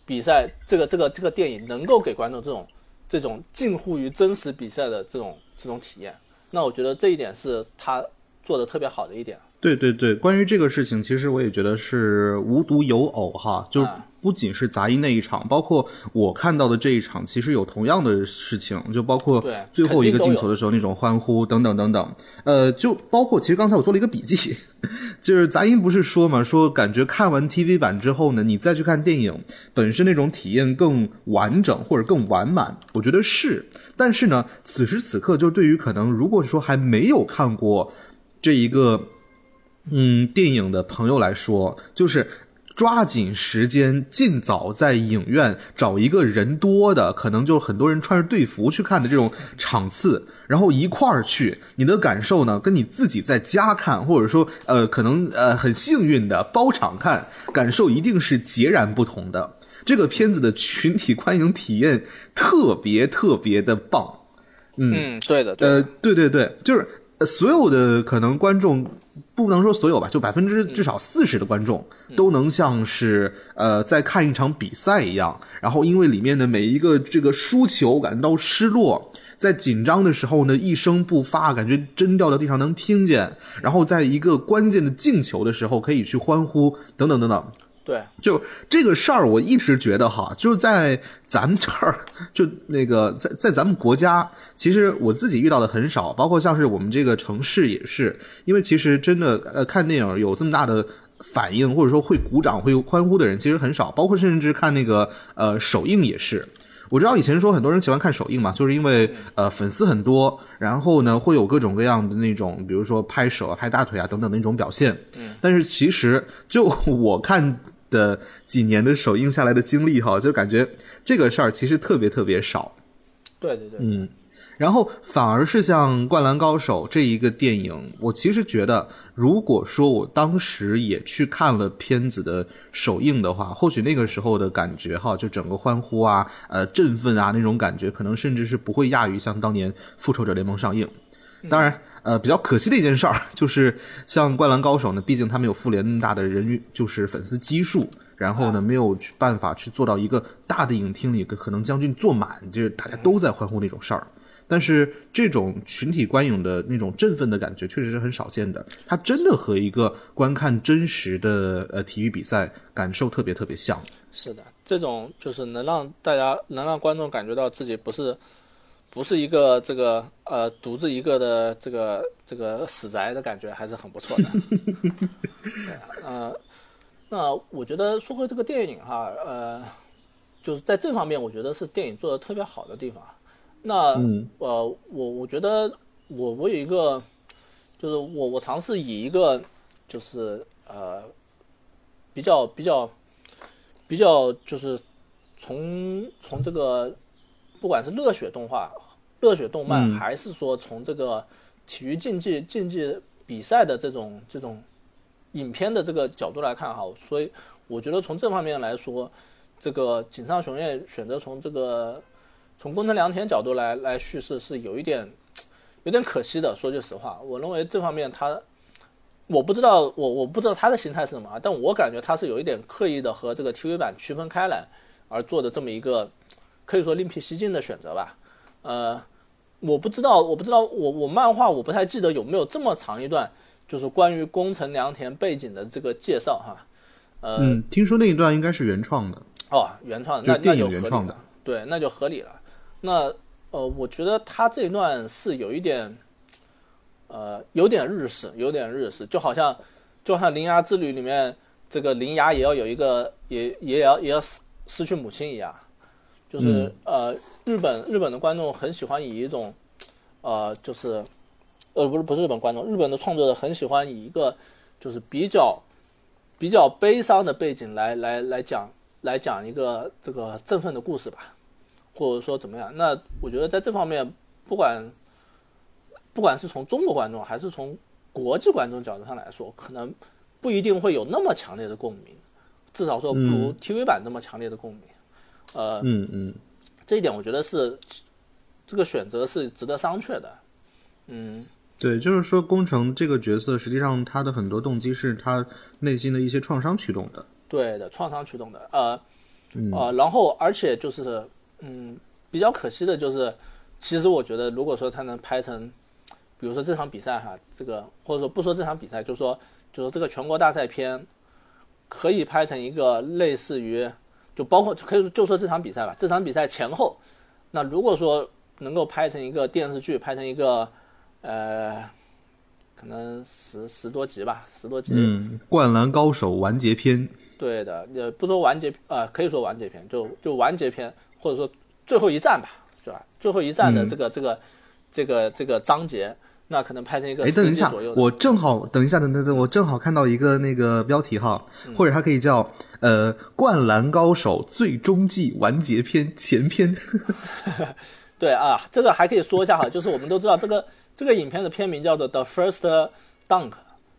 [SPEAKER 2] 比赛这个这个这个电影能够给观众这种这种近乎于真实比赛的这种这种体验。那我觉得这一点是他做的特别好的一点。
[SPEAKER 1] 对对对，关于这个事情，其实我也觉得是无独有偶哈，就不仅是杂音那一场，包括我看到的这一场，其实有同样的事情，就包括最后一个进球的时候那种欢呼等等等等。呃，就包括其实刚才我做了一个笔记，就是杂音不是说嘛，说感觉看完 TV 版之后呢，你再去看电影，本身那种体验更完整或者更完满，我觉得是。但是呢，此时此刻，就对于可能如果说还没有看过这一个。嗯，电影的朋友来说，就是抓紧时间，尽早在影院找一个人多的，可能就很多人穿着队服去看的这种场次，然后一块儿去。你的感受呢，跟你自己在家看，或者说呃，可能呃很幸运的包场看，感受一定是截然不同的。这个片子的群体观影体验特别特别的棒。
[SPEAKER 2] 嗯，对的，
[SPEAKER 1] 呃，对对对，就是所有的可能观众。不能说所有吧，就百分之至少四十的观众都能像是呃在看一场比赛一样，然后因为里面的每一个这个输球感到失落，在紧张的时候呢一声不发，感觉针掉到地上能听见，然后在一个关键的进球的时候可以去欢呼等等等等。
[SPEAKER 2] 对，
[SPEAKER 1] 就这个事儿，我一直觉得哈，就是在咱们这儿，就那个在在咱们国家，其实我自己遇到的很少，包括像是我们这个城市也是，因为其实真的呃看电影有这么大的反应，或者说会鼓掌会欢呼的人其实很少，包括甚至看那个呃首映也是，我知道以前说很多人喜欢看首映嘛，就是因为呃粉丝很多，然后呢会有各种各样的那种，比如说拍手啊、拍大腿啊等等的那种表现，嗯，但是其实就我看。的几年的首映下来的经历哈，就感觉这个事儿其实特别特别少。
[SPEAKER 2] 对对对，
[SPEAKER 1] 嗯，然后反而是像《灌篮高手》这一个电影，我其实觉得，如果说我当时也去看了片子的首映的话，或许那个时候的感觉哈，就整个欢呼啊、呃振奋啊那种感觉，可能甚至是不会亚于像当年《复仇者联盟》上映。当然，呃，比较可惜的一件事儿就是，像《灌篮高手》呢，毕竟他没有复联那么大的人运，就是粉丝基数，然后呢，没有去办法去做到一个大的影厅里可能将近坐满，就是大家都在欢呼那种事儿。但是这种群体观影的那种振奋的感觉，确实是很少见的。它真的和一个观看真实的呃体育比赛感受特别特别像。
[SPEAKER 2] 是的，这种就是能让大家能让观众感觉到自己不是不是一个这个呃独自一个的这个这个死宅的感觉，还是很不错的。呃，那我觉得说回这个电影哈，呃，就是在这方面，我觉得是电影做的特别好的地方。那、
[SPEAKER 1] 嗯
[SPEAKER 2] 呃，我我觉得我我有一个，就是我我尝试以一个就是呃比较比较比较就是从从这个不管是热血动画、热血动漫，
[SPEAKER 1] 嗯
[SPEAKER 2] 还是说从这个体育竞技竞技比赛的这种这种影片的这个角度来看哈，所以我觉得从这方面来说，这个井上雄彦选择从这个从宫城良田角度来来叙事是有一点有点可惜的。说句实话，我认为这方面他我不知道我我不知道他的心态是什么啊，但我感觉他是有一点刻意的和这个 TV 版区分开来而做的这么一个可以说另辟蹊径的选择吧。呃，我不知道我不知道我我漫画我不太记得有没有这么长一段就是关于宫城良田背景的这个介绍哈。呃，
[SPEAKER 1] 嗯，听说那一段应该是原创的。
[SPEAKER 2] 哦，原创那那就合理
[SPEAKER 1] 原创的
[SPEAKER 2] 了，对，那就合理了。那呃，我觉得他这一段是有一点，呃，有点日式，有点日式，就好像就像《铃芽之旅》里面这个铃芽也要有一个，也也要也要失失去母亲一样，就是、呃，日本日本的观众很喜欢以一种，呃，就是呃，不是不是日本观众，日本的创作者很喜欢以一个就是比较比较悲伤的背景来来来讲来讲一个这个振奋的故事吧，或者说怎么样？那我觉得在这方面，不管不管是从中国观众还是从国际观众角度上来说，可能不一定会有那么强烈的共鸣，至少说不如 TV 版那么强烈的共鸣。呃，
[SPEAKER 1] 嗯嗯，
[SPEAKER 2] 这一点我觉得是这个选择是值得商榷的。嗯，
[SPEAKER 1] 对，就是说工程这个角色，实际上他的很多动机是他内心的一些创伤驱动的。
[SPEAKER 2] 对的，创伤驱动的，呃，呃，然后而且就是，嗯，比较可惜的就是，其实我觉得，如果说他能拍成，比如说这场比赛哈，这个或者说不说这场比赛，就说就说这个全国大赛片，可以拍成一个类似于，就包括可以说就说这场比赛吧，这场比赛前后，那如果说能够拍成一个电视剧，拍成一个，呃，可能十十多集吧，十多集，
[SPEAKER 1] 嗯，灌篮高手完结篇。
[SPEAKER 2] 对的，也不说完结，呃，可以说完结篇，就就完结篇，或者说最后一战吧，是吧？最后一战的这个、这个这个这个章节，那可能拍成一个
[SPEAKER 1] 哎，等
[SPEAKER 2] 十
[SPEAKER 1] 一下
[SPEAKER 2] 集左右，
[SPEAKER 1] 我正好等一下，等等等，我正好看到一个那个标题哈，
[SPEAKER 2] 嗯
[SPEAKER 1] 或者它可以叫呃《灌篮高手最终季完结篇前篇》。
[SPEAKER 2] 对啊，这个还可以说一下哈，就是我们都知道这个这个影片的片名叫做《The First Dunk》，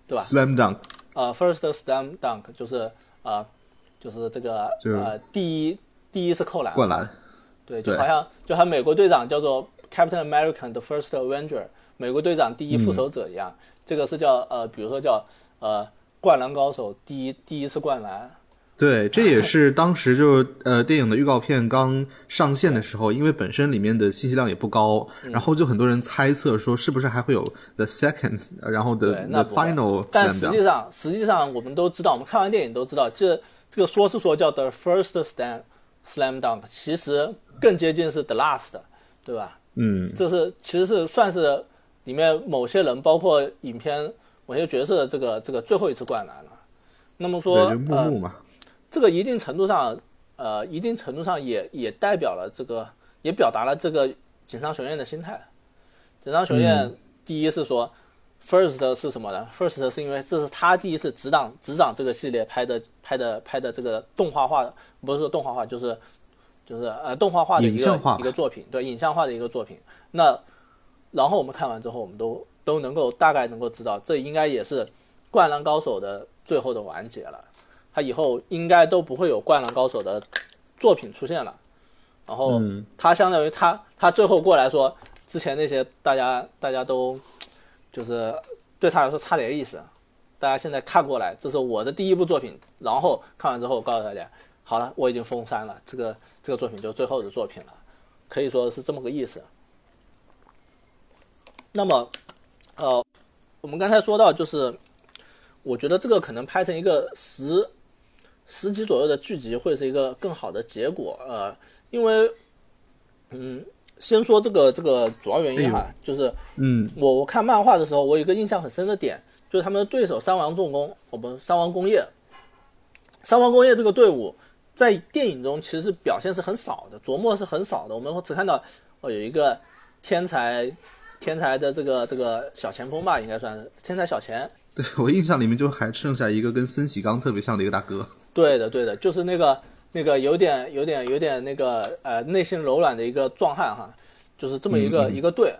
[SPEAKER 2] 对吧
[SPEAKER 1] ？Slam Dunk，
[SPEAKER 2] 呃，First Slam Dunk 就是呃就是这个
[SPEAKER 1] 就是
[SPEAKER 2] 呃第一第一次扣篮，
[SPEAKER 1] 灌篮。
[SPEAKER 2] 对，就好像就好像美国队长叫做 Captain American the First Avenger，美国队长第一复仇者一样，这个是叫呃，比如说叫呃灌篮高手第一第一次灌篮，
[SPEAKER 1] 对，这也是当时就呃电影的预告片刚上线的时候，因为本身里面的信息量也不高，
[SPEAKER 2] 嗯。
[SPEAKER 1] 然后就很多人猜测说是不是还会有 the second，然后
[SPEAKER 2] 的
[SPEAKER 1] final
[SPEAKER 2] 但实际上实际上我们都知道，我们看完电影都知道，这这个说是说叫 the first slam slam dunk，其实更接近是 the last，对吧？
[SPEAKER 1] 嗯，
[SPEAKER 2] 这是其实是算是里面某些人，包括影片某些角色的这个这个最后一次灌篮了。那么说，呃，这个一定程度上，呃，一定程度上也也代表了这个，也表达了这个井上雄彦的心态。井上雄彦第一是说，First 是什么呢？First 是因为这是他第一次执掌执掌这个系列拍的拍的拍的这个动画化，不是说动画化，就是就是呃动画化的一个一个作品，对影像化的一个作品。那然后我们看完之后，我们都都能够大概能够知道，这应该也是《灌篮高手》的最后的完结了。他以后应该都不会有《灌篮高手》的作品出现了。然后
[SPEAKER 1] 嗯
[SPEAKER 2] 他相当于他他最后过来说，之前那些大家大家都就是对他来说差点意思，大家现在看过来，这是我的第一部作品，然后看完之后告诉大家，好了，我已经封山了，这个这个作品就是最后的作品了，可以说是这么个意思。那么，呃，我们刚才说到，就是我觉得这个可能拍成一个十十集左右的剧集，会是一个更好的结果。呃，因为，嗯，先说这个这个主要原因哈，就是
[SPEAKER 1] 嗯
[SPEAKER 2] 我我看漫画的时候，我有一个印象很深的点，就是他们的对手三王重工，我们，三王工业，三王工业这个队伍在电影中其实表现是很少的，琢磨是很少的。我们只看到哦有一个天才天才的这个这个小前锋吧，应该算是天才小前。
[SPEAKER 1] 对我印象里面就还剩下一个跟森喜刚特别像的一个大哥。
[SPEAKER 2] 对的对的，就是那个那个有点有点有点那个呃内心柔软的一个壮汉哈，就是这么一个、一个队。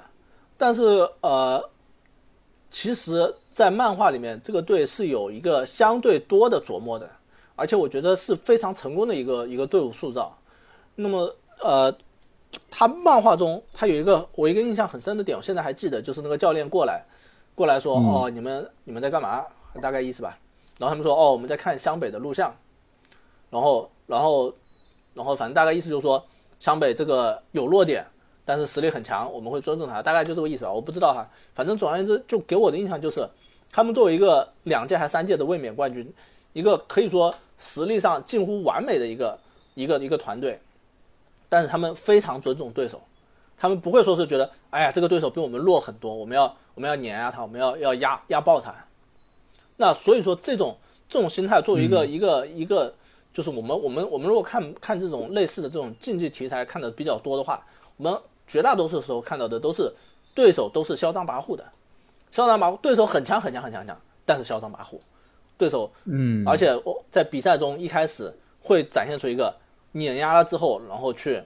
[SPEAKER 2] 但是呃，其实，在漫画里面，这个队是有一个相对多的琢磨的，而且我觉得是非常成功的一个一个队伍塑造。那么呃，他漫画中他有一个我一个印象很深的点，我现在还记得，就是那个教练过来过来说：“哦，你们你们在干嘛？”大概意思吧。然后他们说：“哦，我们在看湘北的录像。”然后然后然后反正大概意思就是说，湘北这个有弱点，但是实力很强，我们会尊重他，大概就这个意思吧。我不知道哈，反正总而言之，就给我的印象就是，他们作为一个两届还三届的卫冕冠军，一个可以说实力上近乎完美的一个一个一个团队，但是他们非常尊重对手，他们不会说是觉得，哎呀，这个对手比我们弱很多，我们要我们要碾压他，我们要要压压爆他。那所以说，这种这种心态作为一个、一个一个，就是我们我们我们如果看看这种类似的这种竞技题材看的比较多的话，我们绝大多数时候看到的都是对手都是嚣张跋扈的，嚣张跋扈，对手很强很强很强很强，但是嚣张跋扈，对手
[SPEAKER 1] 嗯，
[SPEAKER 2] 而且我在比赛中一开始会展现出一个碾压了之后，然后去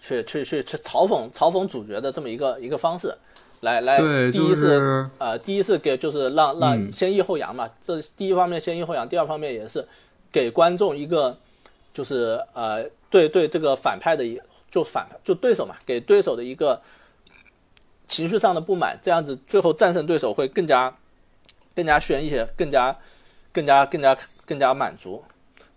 [SPEAKER 2] 去去去去嘲讽嘲讽主角的这么一个一个方式，来来第一是
[SPEAKER 1] 是
[SPEAKER 2] 呃第一是给就是让让
[SPEAKER 1] 嗯
[SPEAKER 2] 先抑后扬嘛，这第一方面先抑后扬，第二方面也是给观众一个就是呃对对这个反派的一就反就对手嘛，给对手的一个情绪上的不满，这样子最后战胜对手会更加更加悬一些，更加更加更加更加满足。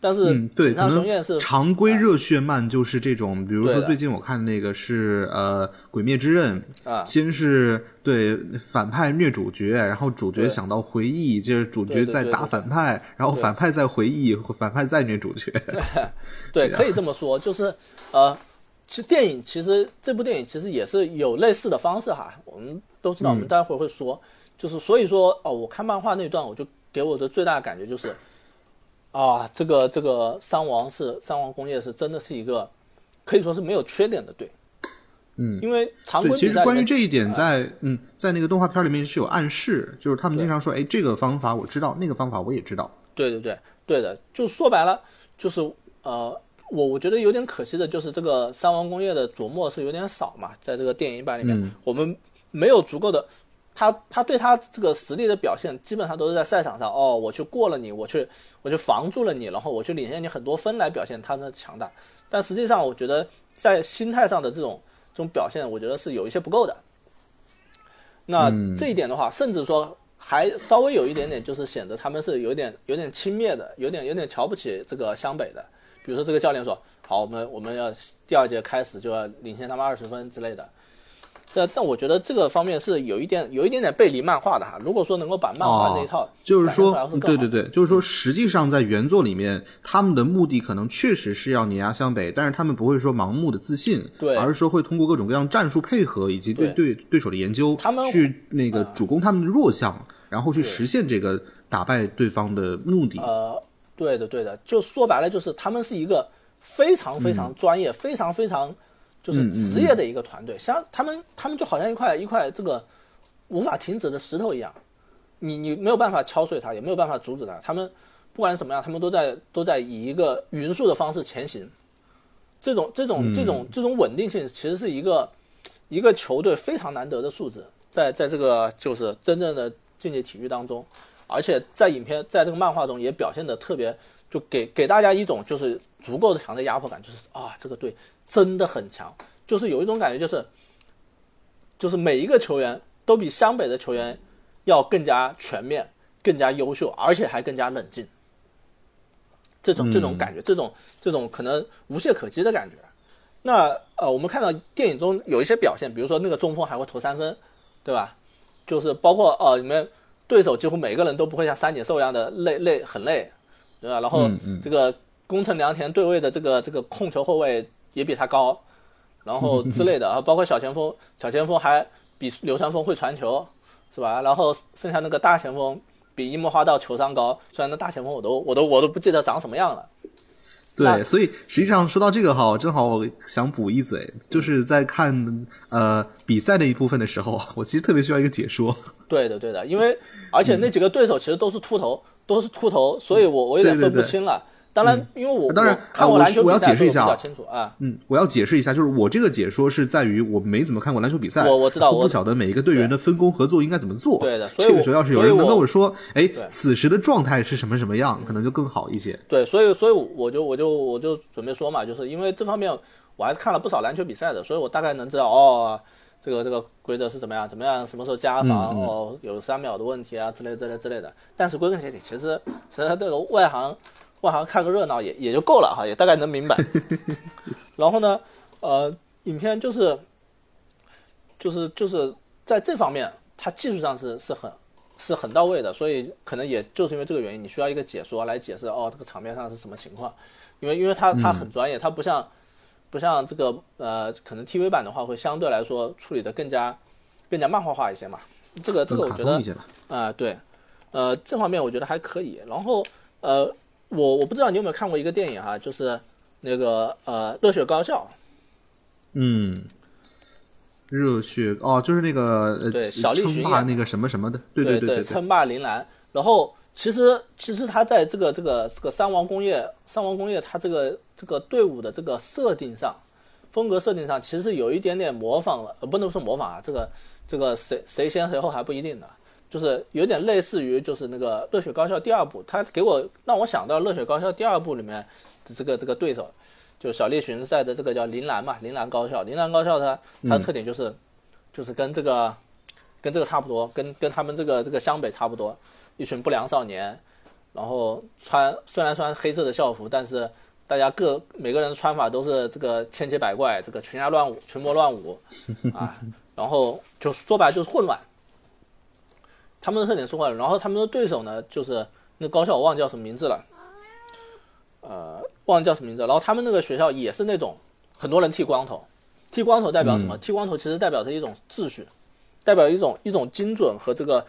[SPEAKER 2] 但是
[SPEAKER 1] 嗯，对，
[SPEAKER 2] 井上
[SPEAKER 1] 可
[SPEAKER 2] 雄彦是
[SPEAKER 1] 能常规热血漫就是这种，比如说最近我看那个是呃《鬼灭之刃》，
[SPEAKER 2] 啊，
[SPEAKER 1] 先是对反派虐主角，然后主角想到回忆，就是主角
[SPEAKER 2] 对对
[SPEAKER 1] 再打反派，然后反派在回忆，反派再虐主角。
[SPEAKER 2] 对，可以这么说，就是呃，其实电影其实这部电影其实也是有类似的方式哈，我们都知道，我
[SPEAKER 1] 嗯
[SPEAKER 2] 们待会儿会说，就是所以说哦，我看漫画那段，我就给我的最大的感觉就是，啊，这个这个三王是三王工业是真的是一个可以说是没有缺点的队，
[SPEAKER 1] 嗯，
[SPEAKER 2] 因为常，规
[SPEAKER 1] 其实关于这一点在，嗯，在那个动画片里面是有暗示，就是他们经常说，哎，这个方法我知道，那个方法我也知道。
[SPEAKER 2] 对对对对的，就说白了就是呃，我我觉得有点可惜的就是这个三王工业的琢磨是有点少嘛，在这个电影版里面，
[SPEAKER 1] 嗯
[SPEAKER 2] 我们没有足够的。他他对他这个实力的表现，基本上都是在赛场上哦，我去过了你，我去我去防住了你，然后我去领先你很多分来表现他们的强大。但实际上，我觉得在心态上的这种这种表现，我觉得是有一些不够的。那这一点的话，甚至说还稍微有一点点，就是显得他们是有点有点轻蔑的，有点有点瞧不起这个湘北的。比如说这个教练说：“好，我们我们要第二节开始就要领先他们二十分之类的。”这但我觉得这个方面是有一点有一点点背离漫画的哈。如果说能够把漫画那一套、
[SPEAKER 1] 哦就是说对对对，就是说，实际上在原作里面，他们的目的可能确实是要碾压湘北，但是他们不会说盲目的自信，
[SPEAKER 2] 对
[SPEAKER 1] 而是说会通过各种各样战术配合以及对对对手的研究，
[SPEAKER 2] 他们
[SPEAKER 1] 去那个主攻他们的弱项，然后去实现这个打败对方的目的。
[SPEAKER 2] 呃，对的，对的，就说白了就是他们是一个非常非常专业、非常非常就是职业的一个团队，像他们他们就好像一块一块这个无法停止的石头一样，你你没有办法敲碎它，也没有办法阻止它。他们不管怎么样，他们都在都在以一个匀速的方式前行。这种这种这种这种稳定性，其实是一个一个球队非常难得的素质，在在这个就是真正的竞技体育当中，而且在影片在这个漫画中也表现的特别，就给给大家一种就是足够的强的压迫感，就是啊这个队真的很强，就是有一种感觉就是就是每一个球员都比湘北的球员要更加全面、更加优秀，而且还更加冷静。这种这种感觉，这种这种可能无懈可击的感觉。那呃，我们看到电影中有一些表现，比如说那个中锋还会投三分，对吧？就是包括呃，你们对手几乎每个人都不会像三井寿一样的累累很累，对吧？然后这个宫城良田对位的这个这个控球后卫也比他高，然后 之类的啊，包括小前锋，小前锋还比流川枫会传球，是吧？然后剩下那个大前锋。比樱木花道球商高，虽然那大前锋我都我都我都不记得长什么样了。
[SPEAKER 1] 对，所以实际上说到这个哈，正好我想补一嘴，就是在看呃比赛的一部分的时候，我其实特别需要一个解说。
[SPEAKER 2] 对的，对的，因为而且那几个对手其实都是秃头，都是秃头，所以我我有点分不清了。当然，因为我
[SPEAKER 1] 当然
[SPEAKER 2] 看过篮球
[SPEAKER 1] 比赛，
[SPEAKER 2] 比较清楚啊。
[SPEAKER 1] 嗯，我要解释一下，就是我这个解说是在于我没怎么看过篮球比赛，
[SPEAKER 2] 我我知道，我
[SPEAKER 1] 不晓得每一个队员的分工合作应该怎么做。
[SPEAKER 2] 对的，
[SPEAKER 1] 这个时候要是有人能跟我说，哎，此时的状态是什么什么样，可能就更好一些。
[SPEAKER 2] 对，所以所以我就我就我就准备说嘛，就是因为这方面我还是看了不少篮球比赛的，所以我大概能知道哦，这个这个规则是怎么样，怎么样，什么时候加防哦，有三秒的问题啊之类之类之类的。但是归根结底，其实其实这个外行。外行看个热闹也也就够了哈，也大概能明白。然后呢，呃，影片就是就是就是在这方面，它技术上是是很是很到位的，所以可能也就是因为这个原因，你需要一个解说来解释哦，这个场面上是什么情况。因为因为它它很专业，它不像不像这个呃，可能 TV 版的话会相对来说处理的更加更加漫画化一些嘛。这个这个我觉得啊对，呃，这方面我觉得还可以。然后呃。我我不知道你有没有看过一个电影哈，就是那个呃热血高校，
[SPEAKER 1] 嗯，热血哦，就是那个
[SPEAKER 2] 对小栗旬
[SPEAKER 1] 那个什么什么的，对
[SPEAKER 2] 对
[SPEAKER 1] 对，
[SPEAKER 2] 称霸铃兰。然后其实其实他在这个这个这个三王工业三王工业，他这个这个队伍的这个设定上，风格设定上，其实有一点点模仿了，呃，不能说模仿啊，这个这个谁谁先谁后还不一定呢。就是有点类似于，就是那个《热血高校》第二部，他给我让我想到《热血高校》第二部里面的这个这个对手，就小栗旬在的这个叫铃兰嘛，铃兰高校。铃兰高校它它的特点就是，就是跟这个跟这个差不多，跟跟他们这个这个湘北差不多，一群不良少年，然后穿虽然穿黑色的校服，但是大家各每个人穿法都是这个千奇百怪，这个群侠乱舞，群魔乱舞 啊，然后就说白了就是混乱。他们的特点是坏然后他们的对手呢，就是那高校，我忘记叫什么名字了，呃，忘了叫什么名字。然后他们那个学校也是那种很多人剃光头，剃光头代表什么？剃光头其实代表着一种秩序，代表一种一种精准和这个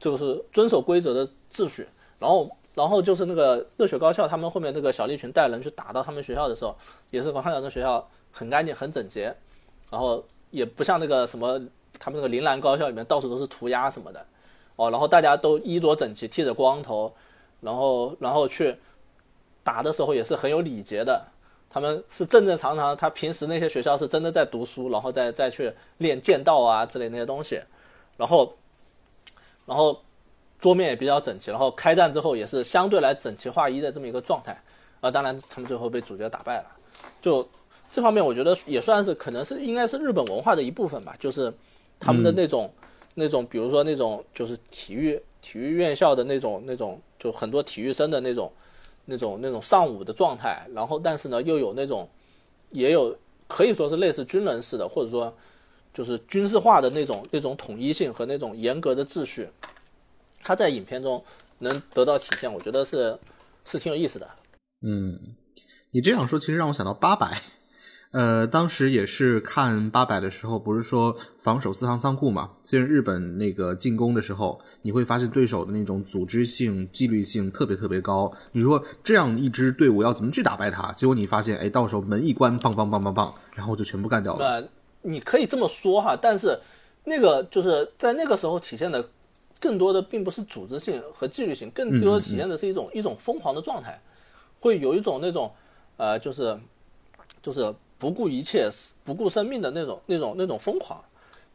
[SPEAKER 2] 就是遵守规则的秩序。然后，然后就是那个热血高校，他们后面那个小利群带人去打到他们学校的时候，也是我看到那学校很干净、很整洁，然后也不像那个什么他们那个铃兰高校里面到处都是涂鸦什么的。哦，然后大家都衣着整齐，剃着光头，然后然后去打的时候也是很有礼节的。他们是正正常常，他平时那些学校是真的在读书，然后再再去练剑道啊之类那些东西。然后然后桌面也比较整齐，然后开战之后也是相对来整齐划一的这么一个状态。啊，当然他们最后被主角打败了。就这方面，我觉得也算是可能是应该是日本文化的一部分吧，就是他们的那种。那种，比如说那种，就是体育体育院校的那种那种，就很多体育生的那种，那种那种上午的状态。然后，但是呢，又有那种，也有可以说是类似军人似的，或者说就是军事化的那种那种统一性和那种严格的秩序。他在影片中能得到体现，我觉得是是挺有意思的。
[SPEAKER 1] 嗯，你这样说，其实让我想到八百。呃，当时也是看八百的时候，不是说防守四行仓库嘛？其实日本那个进攻的时候，你会发现对手的那种组织性、纪律性特别特别高。你说这样一支队伍要怎么去打败他？结果你发现，哎，到时候门一关，棒棒棒棒棒，然后就全部干掉了。
[SPEAKER 2] 呃，你可以这么说哈，但是那个就是在那个时候体现的，更多的并不是组织性和纪律性，更多的体现的是一种一种疯狂的状态，会有一种那种呃，就是就是不顾一切、不顾生命的那种那种那种疯狂。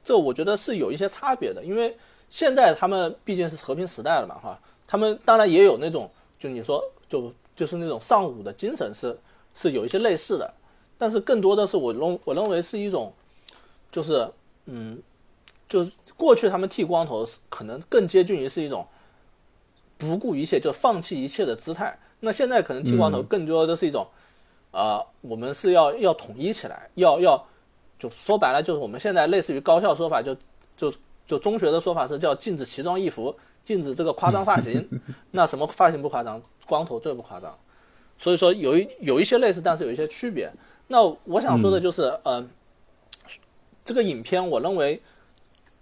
[SPEAKER 2] 这我觉得是有一些差别的，因为现在他们毕竟是和平时代了嘛，哈，他们当然也有那种就你说就就是那种尚武的精神是是有一些类似的，但是更多的是我认我认为是一种就是嗯。就是过去他们剃光头，可能更接近于是一种不顾一切就放弃一切的姿态。那现在可能剃光头更多的是一种，呃，我们是要要统一起来，要要就说白了就是我们现在类似于高校说法，就就就中学的说法是叫禁止奇装异服，禁止这个夸张发型。那什么发型不夸张？光头最不夸张。所以说有一有一些类似，但是有一些区别。那我想说的就是，呃，这个影片我认为。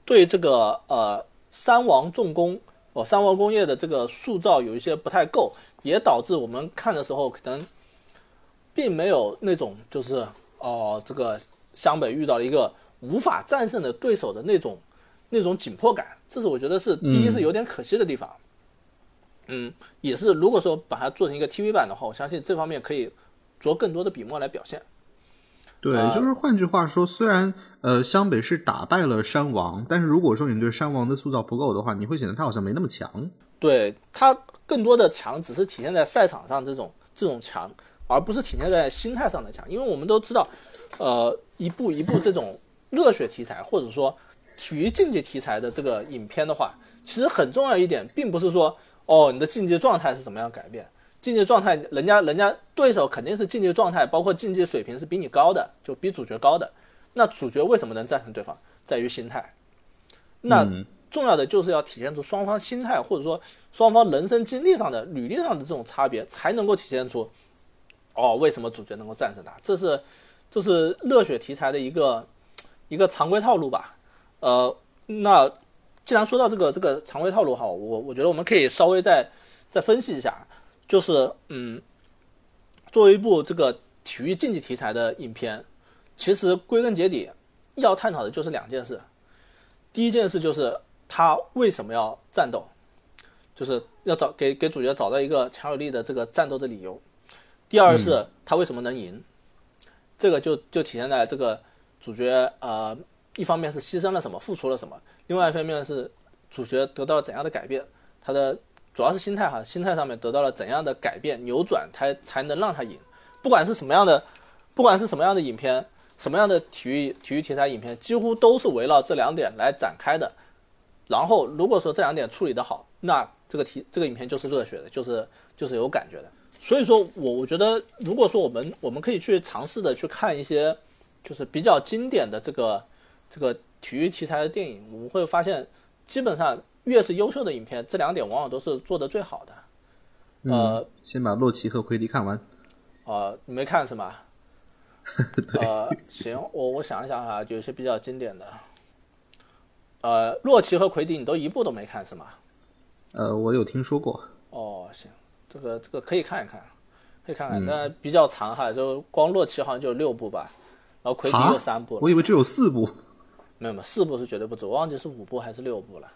[SPEAKER 2] 对这个呃三王重工哦三王工业的这个塑造有一些不太够，也导致我们看的时候可能并没有那种就是哦这个湘北遇到了一个无法战胜的对手的那种那种紧迫感，这是我觉得是第一是有点可惜的地方。嗯，也是如果说把它做成一个 TV 版的话，我相信这方面可以做更多的笔墨来表现。
[SPEAKER 1] 对，就是换句话说，虽然呃湘北是打败了山王，但是如果说你对山王的塑造不够的话，你会显得他好像没那么强。
[SPEAKER 2] 对他更多的强只是体现在赛场上这种这种强，而不是体现在心态上的强。因为我们都知道，呃，一部一部这种热血题材或者说体育竞技题材的这个影片的话，其实很重要一点，并不是说哦你的竞技状态是怎么样改变。竞技状态，人家人家对手肯定是竞技状态，包括竞技水平是比你高的，就比主角高的。那主角为什么能战胜对方，在于心态。那重要的就是要体现出双方心态，或者说双方人生经历上的、履历上的这种差别，才能够体现出哦，为什么主角能够战胜他？这是这是热血题材的一个一个常规套路吧？呃，那既然说到这个这个常规套路哈，我我觉得我们可以稍微再再分析一下。就是嗯，作为一部这个体育竞技题材的影片，其实归根结底要探讨的就是两件事。第一件事就是他为什么要战斗，就是要找给给主角找到一个强有力的这个战斗的理由。第二是他为什么能赢，这个就就体现在这个主角呃，一方面是牺牲了什么，付出了什么，另外一方面是主角得到了怎样的改变，他的。主要是心态哈，心态上面得到了怎样的改变扭转，才才能让他赢。不管是什么样的，不管是什么样的影片，什么样的体育体育题材影片，几乎都是围绕这两点来展开的。然后如果说这两点处理的好，那这个题这个影片就是热血的，就是就是有感觉的。所以说我我觉得，如果说我们我们可以去尝试的去看一些，就是比较经典的这个这个体育题材的电影，我们会发现基本上。越是优秀的影片，这两点往往都是做的最好的。呃，
[SPEAKER 1] 先把洛奇和奎迪看完。
[SPEAKER 2] 呃，你没看是吗？呃，行，我我想一想哈，有些比较经典的。呃，洛奇和奎迪你都一部都没看是吗？
[SPEAKER 1] 呃，我有听说过。
[SPEAKER 2] 哦，行，这个这个可以看一看，可以看看，但比较长哈，就光洛奇好像就六部吧，然后奎迪有三部。
[SPEAKER 1] 我以为只有四部。
[SPEAKER 2] 没有没有，四部是绝对不止，我忘记是五部还是六部了。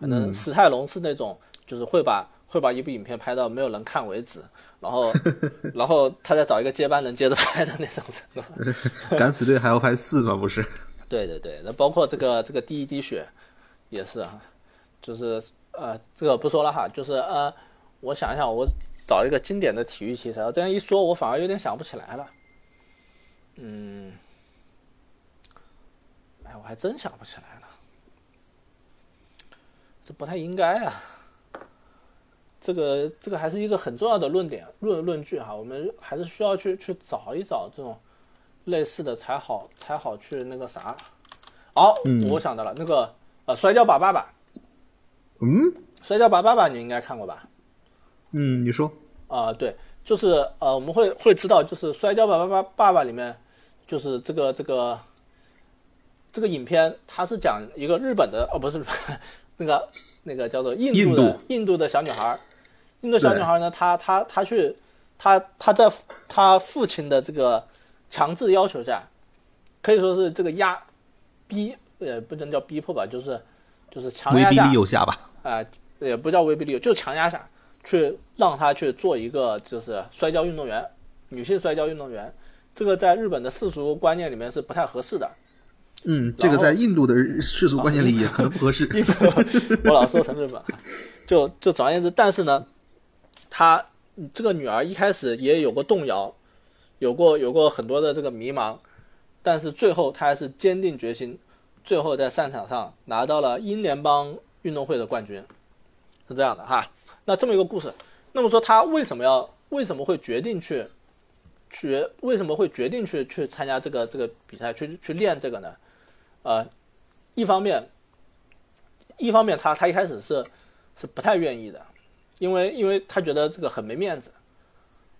[SPEAKER 2] 反正史泰龙是那种，就是会把会把一部影片拍到没有人看为止，然后 然后他再找一个接班人接着拍的那种程
[SPEAKER 1] 度。敢死队还要拍四吗？不是？
[SPEAKER 2] 对对对，那包括这个这个第一滴血，也是啊，就是呃这个不说了哈，就是呃我想一想，我找一个经典的体育题材，这样一说，我反而有点想不起来了。嗯，哎，我还真想不起来了。这不太应该啊！这个这个还是一个很重要的论点论论据哈，我们还是需要去去找一找这种类似的才好才好去那个啥。好，我想到了那个呃，摔跤吧爸爸。
[SPEAKER 1] 嗯，
[SPEAKER 2] 摔跤吧爸爸你应该看过吧？
[SPEAKER 1] 嗯，你说
[SPEAKER 2] 啊，对，就是呃，我们会会知道，就是摔跤吧爸爸爸爸里面，就是这个这个这个影片，它是讲一个日本的哦，不是。那个那个叫做印度的印度的小女孩，印度小女孩呢，她她她去，她她在她父亲的这个强制要求下，可以说是这个压逼也不能叫逼迫吧，就是就是强
[SPEAKER 1] 威逼
[SPEAKER 2] 压下
[SPEAKER 1] 利诱下吧。
[SPEAKER 2] 啊、也不叫威逼利诱，就是强压下去让她去做一个就是摔跤运动员，女性摔跤运动员。这个在日本的世俗观念里面是不太合适的。
[SPEAKER 1] 嗯，这个在印度的世俗观念里也很不合适。
[SPEAKER 2] 我老说成日本，就就总而言之，但是呢，她这个女儿一开始也有过动摇，有过有过很多的这个迷茫，但是最后她还是坚定决心，最后在赛场上拿到了英联邦运动会的冠军，是这样的哈。那这么一个故事，那么说他为什么要为什么会决定去决为什么会决定去去参加这个这个比赛去去练这个呢？呃，一方面一方面他他一开始是是不太愿意的，因为因为他觉得这个很没面子，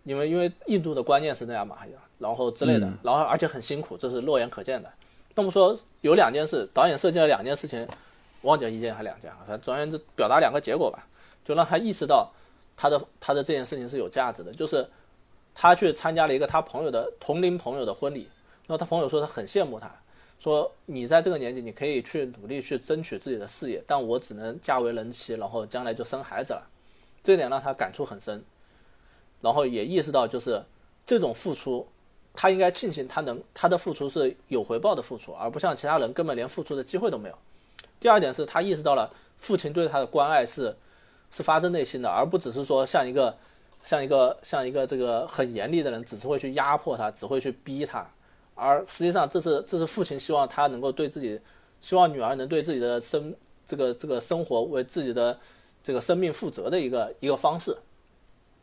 [SPEAKER 2] 因为因为印度的观念是那样嘛，然后之类的，然后而且很辛苦，这是肉眼可见的。那么说有两件事，导演设计了两件事情，忘记了一件还两件啊，反正总而言之表达两个结果吧，就让他意识到他的他的这件事情是有价值的，就是他去参加了一个他朋友的同龄朋友的婚礼，然后他朋友说他很羡慕他，说你在这个年纪，你可以去努力去争取自己的事业，但我只能嫁为人妻，然后将来就生孩子了，这点让他感触很深，然后也意识到就是这种付出，他应该庆幸他能他的付出是有回报的付出，而不像其他人根本连付出的机会都没有。第二点是他意识到了父亲对他的关爱是是发自内心的，而不只是说像一个像一个像一个这个很严厉的人，只是会去压迫他，只会去逼他。而实际上，这是这是父亲希望他能够对自己，希望女儿能对自己的生这个这个生活为自己的这个生命负责的一个一个方式。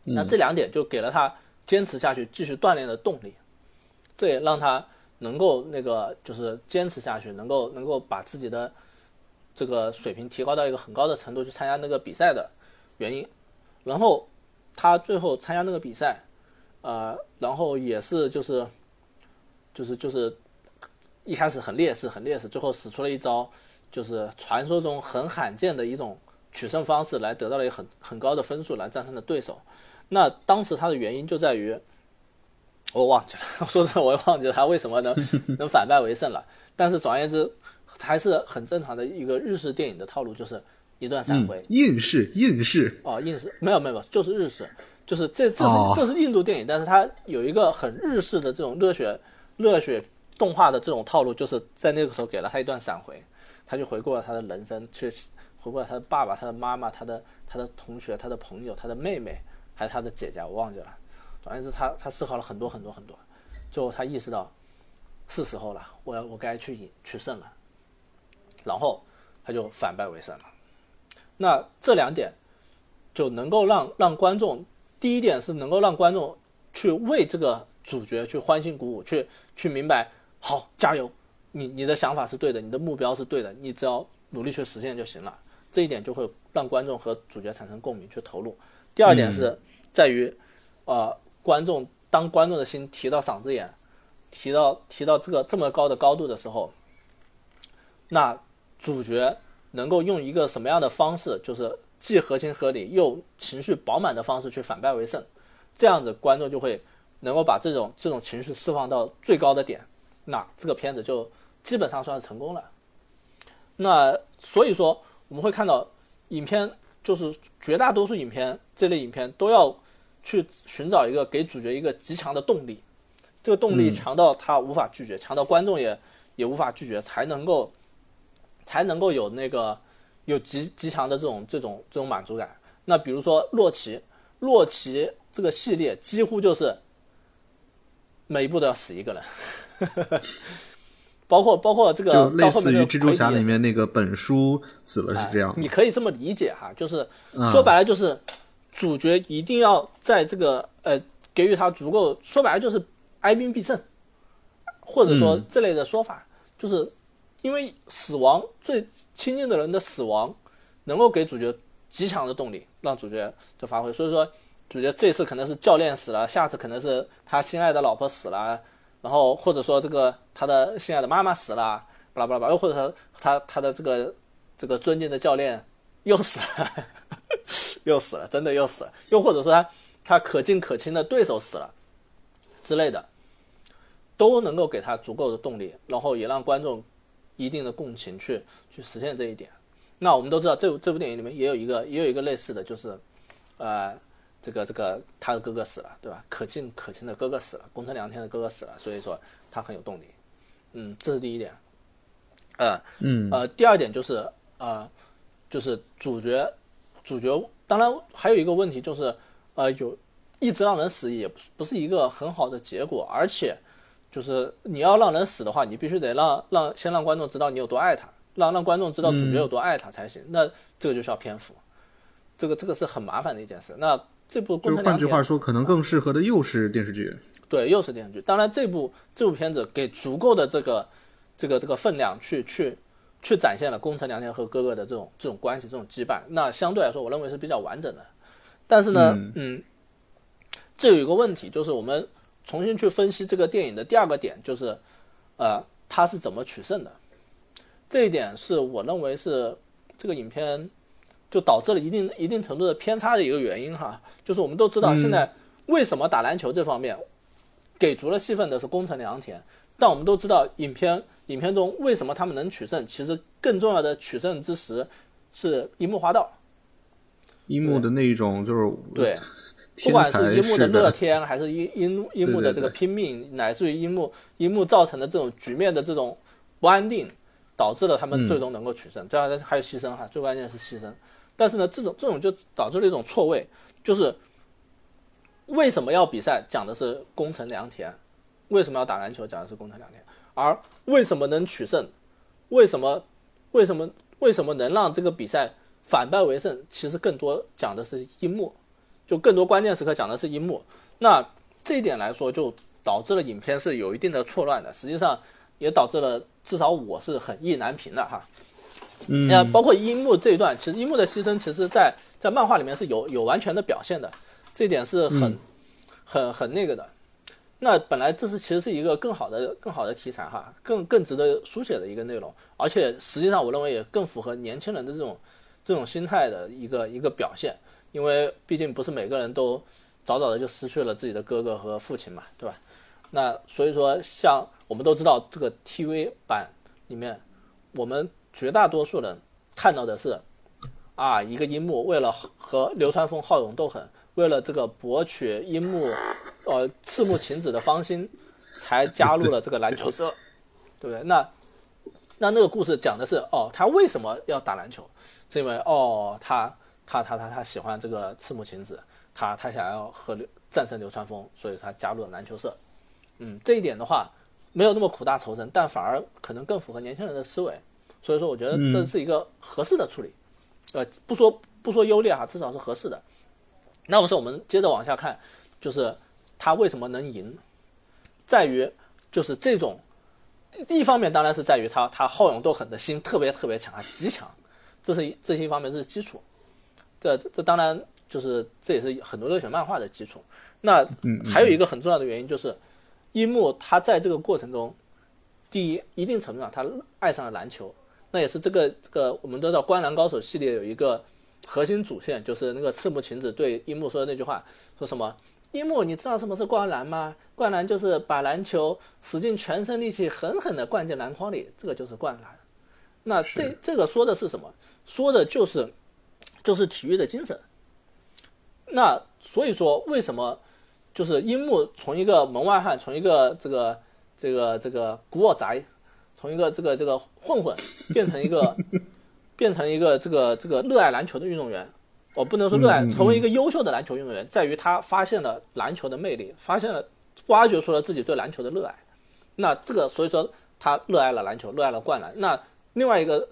[SPEAKER 2] 那这两点就给了他坚持下去、继续锻炼的动力，这也让他能够那个就是坚持下去，能够能够把自己的这个水平提高到一个很高的程度去参加那个比赛的原因。然后他最后参加那个比赛，呃，然后也是就是。就是就是一开始很劣势，很劣势，最后使出了一招，就是传说中很罕见的一种取胜方式，来得到了一个很很高的分数，来战胜了对手。那当时他的原因就在于，我忘记了，说真的，我也忘记了他为什么能 能反败为胜了。但是总而言之，还是很正常的一个日式电影的套路，就是一段闪回，
[SPEAKER 1] 硬式硬式
[SPEAKER 2] 哦，硬式没有没有就是日式，就是这这是、
[SPEAKER 1] 哦。
[SPEAKER 2] 这是印度电影，但是它有一个很日式的这种热血。热血动画的这种套路，就是在那个时候给了他一段闪回，他就回顾了他的人生，去回顾了他的爸爸、他的妈妈、他的他的同学、他的朋友、他的妹妹，还有他的姐姐，我忘记了。总而言之，他他思考了很多很多很多，最后他意识到是时候了，我要我该去赢取胜了，然后他就反败为胜了。那这两点就能够让让观众，第一点是能够让观众去为这个。主角去欢欣鼓舞，去去明白，好，加油，你你的想法是对的，你的目标是对的，你只要努力去实现就行了。这一点就会让观众和主角产生共鸣，去投入。第二点是在于，呃，观众当观众的心提到嗓子眼，提到提到这个这么高的高度的时候，那主角能够用一个什么样的方式，就是既合情合理又情绪饱满的方式去反败为胜，这样子观众就会。能够把这种这种情绪释放到最高的点，那这个片子就基本上算是成功了。那所以说，我们会看到影片就是绝大多数影片这类影片都要去寻找一个给主角一个极强的动力，这个动力强到他无法拒绝，强到观众也也无法拒绝，才能够才能够有那个有极极强的这种这种这种满足感。那比如说洛奇，洛奇这个系列几乎就是。每一部都要死一个人，包括包括这个
[SPEAKER 1] 就类似于蜘蛛侠里面那个本书死了是这样
[SPEAKER 2] 哎。你可以这么理解哈，就是说白了就是主角一定要在这个呃给予他足够，说白了就是哀兵必胜，或者说这类的说法，就是因为死亡最亲近的人的死亡，能够给主角极强的动力，让主角就发挥。所以说。主角这次可能是教练死了，下次可能是他心爱的老婆死了，然后或者说这个他的心爱的妈妈死了，巴拉巴拉巴拉，又或者说他他的这个这个尊敬的教练又死了，又死了，真的又死了，又或者说他他可敬可亲的对手死了之类的，都能够给他足够的动力，然后也让观众一定的共情去去实现这一点。那我们都知道，这这部电影里面也有一个也有一个类似的就是，呃，这个这个他的哥哥死了，对吧？可敬可亲的哥哥死了，宫城良天的哥哥死了，所以说他很有动力。嗯，这是第一点。呃，
[SPEAKER 1] 嗯，
[SPEAKER 2] 呃，第二点就是呃，就是主角主角，当然还有一个问题就是，呃，有一直让人死也不不是一个很好的结果，而且就是你要让人死的话，你必须得让让先让观众知道你有多爱他。让让观众知道主角有多爱他才行，那这个就需要篇幅，这个这个是很麻烦的一件事。那这部《宫城
[SPEAKER 1] 换句话说，可能更适合的又是电视剧。
[SPEAKER 2] 对，又是电视剧。当然，这部这部片子给足够的这个这个这个分量，去去去展现了宫城良田和哥哥的这种这种关系、这种羁绊。那相对来说，我认为是比较完整的。但是呢，嗯，这有一个问题，就是我们重新去分析这个电影的第二个点，就是呃，他是怎么取胜的。这一点是我认为是这个影片就导致了一定一定程度的偏差的一个原因哈，就是我们都知道现在为什么打篮球这方面给足了戏份的是宫城良田，但我们都知道影片影片中为什么他们能取胜，其实更重要的取胜之时是樱木花道，
[SPEAKER 1] 樱木的那一种就是
[SPEAKER 2] 对，不管是樱木的乐天还是樱樱樱木的这个拼命，乃至于樱木樱木造成的这种局面的这种不安定。导致了他们最终能够取胜，这样还有牺牲哈，最关键是牺牲。但是呢，这种这种就导致了一种错位，就是为什么要比赛讲的是攻城良田，为什么要打篮球讲的是攻城良田，而为什么能取胜，为什么为什么为什么能让这个比赛反败为胜，其实更多讲的是樱木，就更多关键时刻讲的是樱木。那这一点来说，就导致了影片是有一定的错乱的，实际上也导致了。至少我是很意难平的哈，
[SPEAKER 1] 嗯，
[SPEAKER 2] 那包括樱木这一段，其实樱木的牺牲，其实在在漫画里面是有有完全的表现的，这点是很很很那个的。那本来这是其实是一个更好的更好的题材哈，更更值得书写的一个内容，而且实际上我认为也更符合年轻人的这种这种心态的一个一个表现，因为毕竟不是每个人都早早的就失去了自己的哥哥和父亲嘛，对吧？那所以说像。我们都知道，这个 TV 版里面，我们绝大多数人看到的是，啊，一个樱木为了和流川枫好勇斗狠，为了这个博取樱木，呃，赤木晴子的芳心，才加入了这个篮球社，对不对？那那那个故事讲的是，哦，他为什么要打篮球？是因为哦，他他他他他喜欢这个赤木晴子，他他想要和流战胜流川枫，所以他加入了篮球社。嗯，这一点的话。没有那么苦大仇深，但反而可能更符合年轻人的思维，所以说我觉得这是一个合适的处理，呃，不说不说优劣哈，至少是合适的。那么是我们接着往下看，就是他为什么能赢，在于就是这种，一方面当然是在于他他好勇斗狠的心特别特别强啊，极强，这是这些一方面这是基础，这这当然就是这也是很多热血漫画的基础。那还有一个很重要的原因就是。樱木他在这个过程中，第一一定程度上他爱上了篮球，那也是这个这个我们都知道《灌篮高手》系列有一个核心主线，就是那个赤木晴子对樱木说的那句话，说什么？樱木，你知道什么是灌篮吗？灌篮就是把篮球使尽全身力气狠狠地灌进篮筐里，这个就是灌篮。那这这个说的是什么？说的就是就是体育的精神。那所以说为什么？就是樱木从一个门外汉，从一个这个这个这个古惑仔，从一个这个这个混混，变成一个变成一个这个这个热爱篮球的运动员。我不能说热爱，成为一个优秀的篮球运动员，在于他发现了篮球的魅力，发现了挖掘出了自己对篮球的热爱。那这个所以说他热爱了篮球，热爱了灌篮。那另外一个，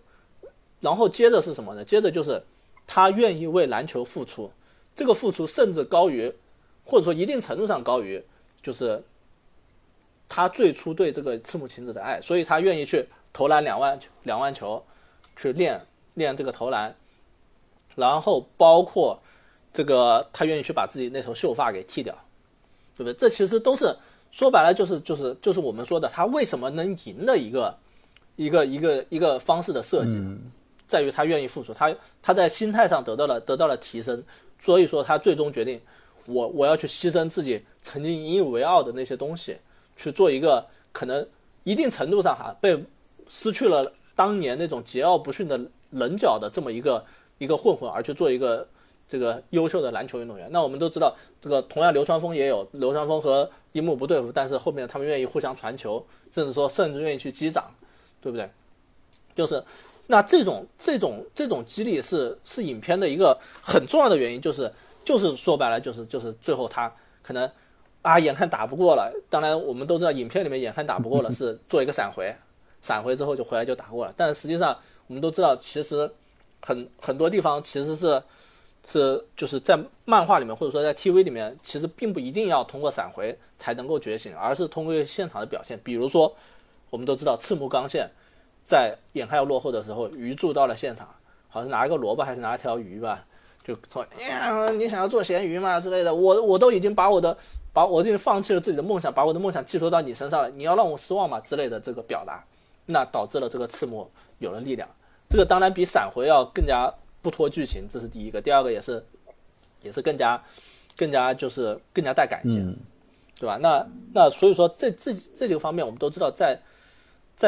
[SPEAKER 2] 然后接着是什么呢？接着就是他愿意为篮球付出，这个付出甚至高于。或者说一定程度上高于，就是他最初对这个赤木晴子的爱，所以他愿意去投篮两万两万球，去练练这个投篮，然后包括这个他愿意去把自己那头秀发给剃掉，对不对？这其实都是说白了就是就是就是我们说的他为什么能赢的一个一个一个一个方式的设计，在于他愿意付出，他他在心态上得到了得到了提升，所以说他最终决定。我我要去牺牲自己曾经引以为傲的那些东西，去做一个可能一定程度上哈被失去了当年那种桀骜不驯的棱角的这么一个一个混混，而去做一个这个优秀的篮球运动员。那我们都知道，这个同样流川枫也有流川枫和樱木不对付，但是后面他们愿意互相传球，甚至说甚至愿意去击掌，对不对？就是那这种这种这种激励是是影片的一个很重要的原因，就是就是说白了就是就是最后他可能啊眼看打不过了，当然我们都知道影片里面眼看打不过了 是做一个闪回，闪回之后就回来就打过了，但是实际上我们都知道其实很很多地方其实是是就是在漫画里面或者说在 TV 里面其实并不一定要通过闪回才能够觉醒，而是通过现场的表现，比如说我们都知道赤木刚宪。在眼看要落后的时候，鱼柱到了现场，好像是拿一个萝卜还是拿一条鱼吧，就说：“呀，你想要做咸鱼嘛？”之类的。我我都已经把我的，把我已经放弃了自己的梦想，把我的梦想寄托到你身上了。你要让我失望嘛？之类的这个表达，那导致了这个赤木有了力量。这个当然比闪回要更加不拖剧情，这是第一个。第二个也是，也是更加更加就是更加带感情，对吧？那那所以说这这这几个方面我们都知道在。在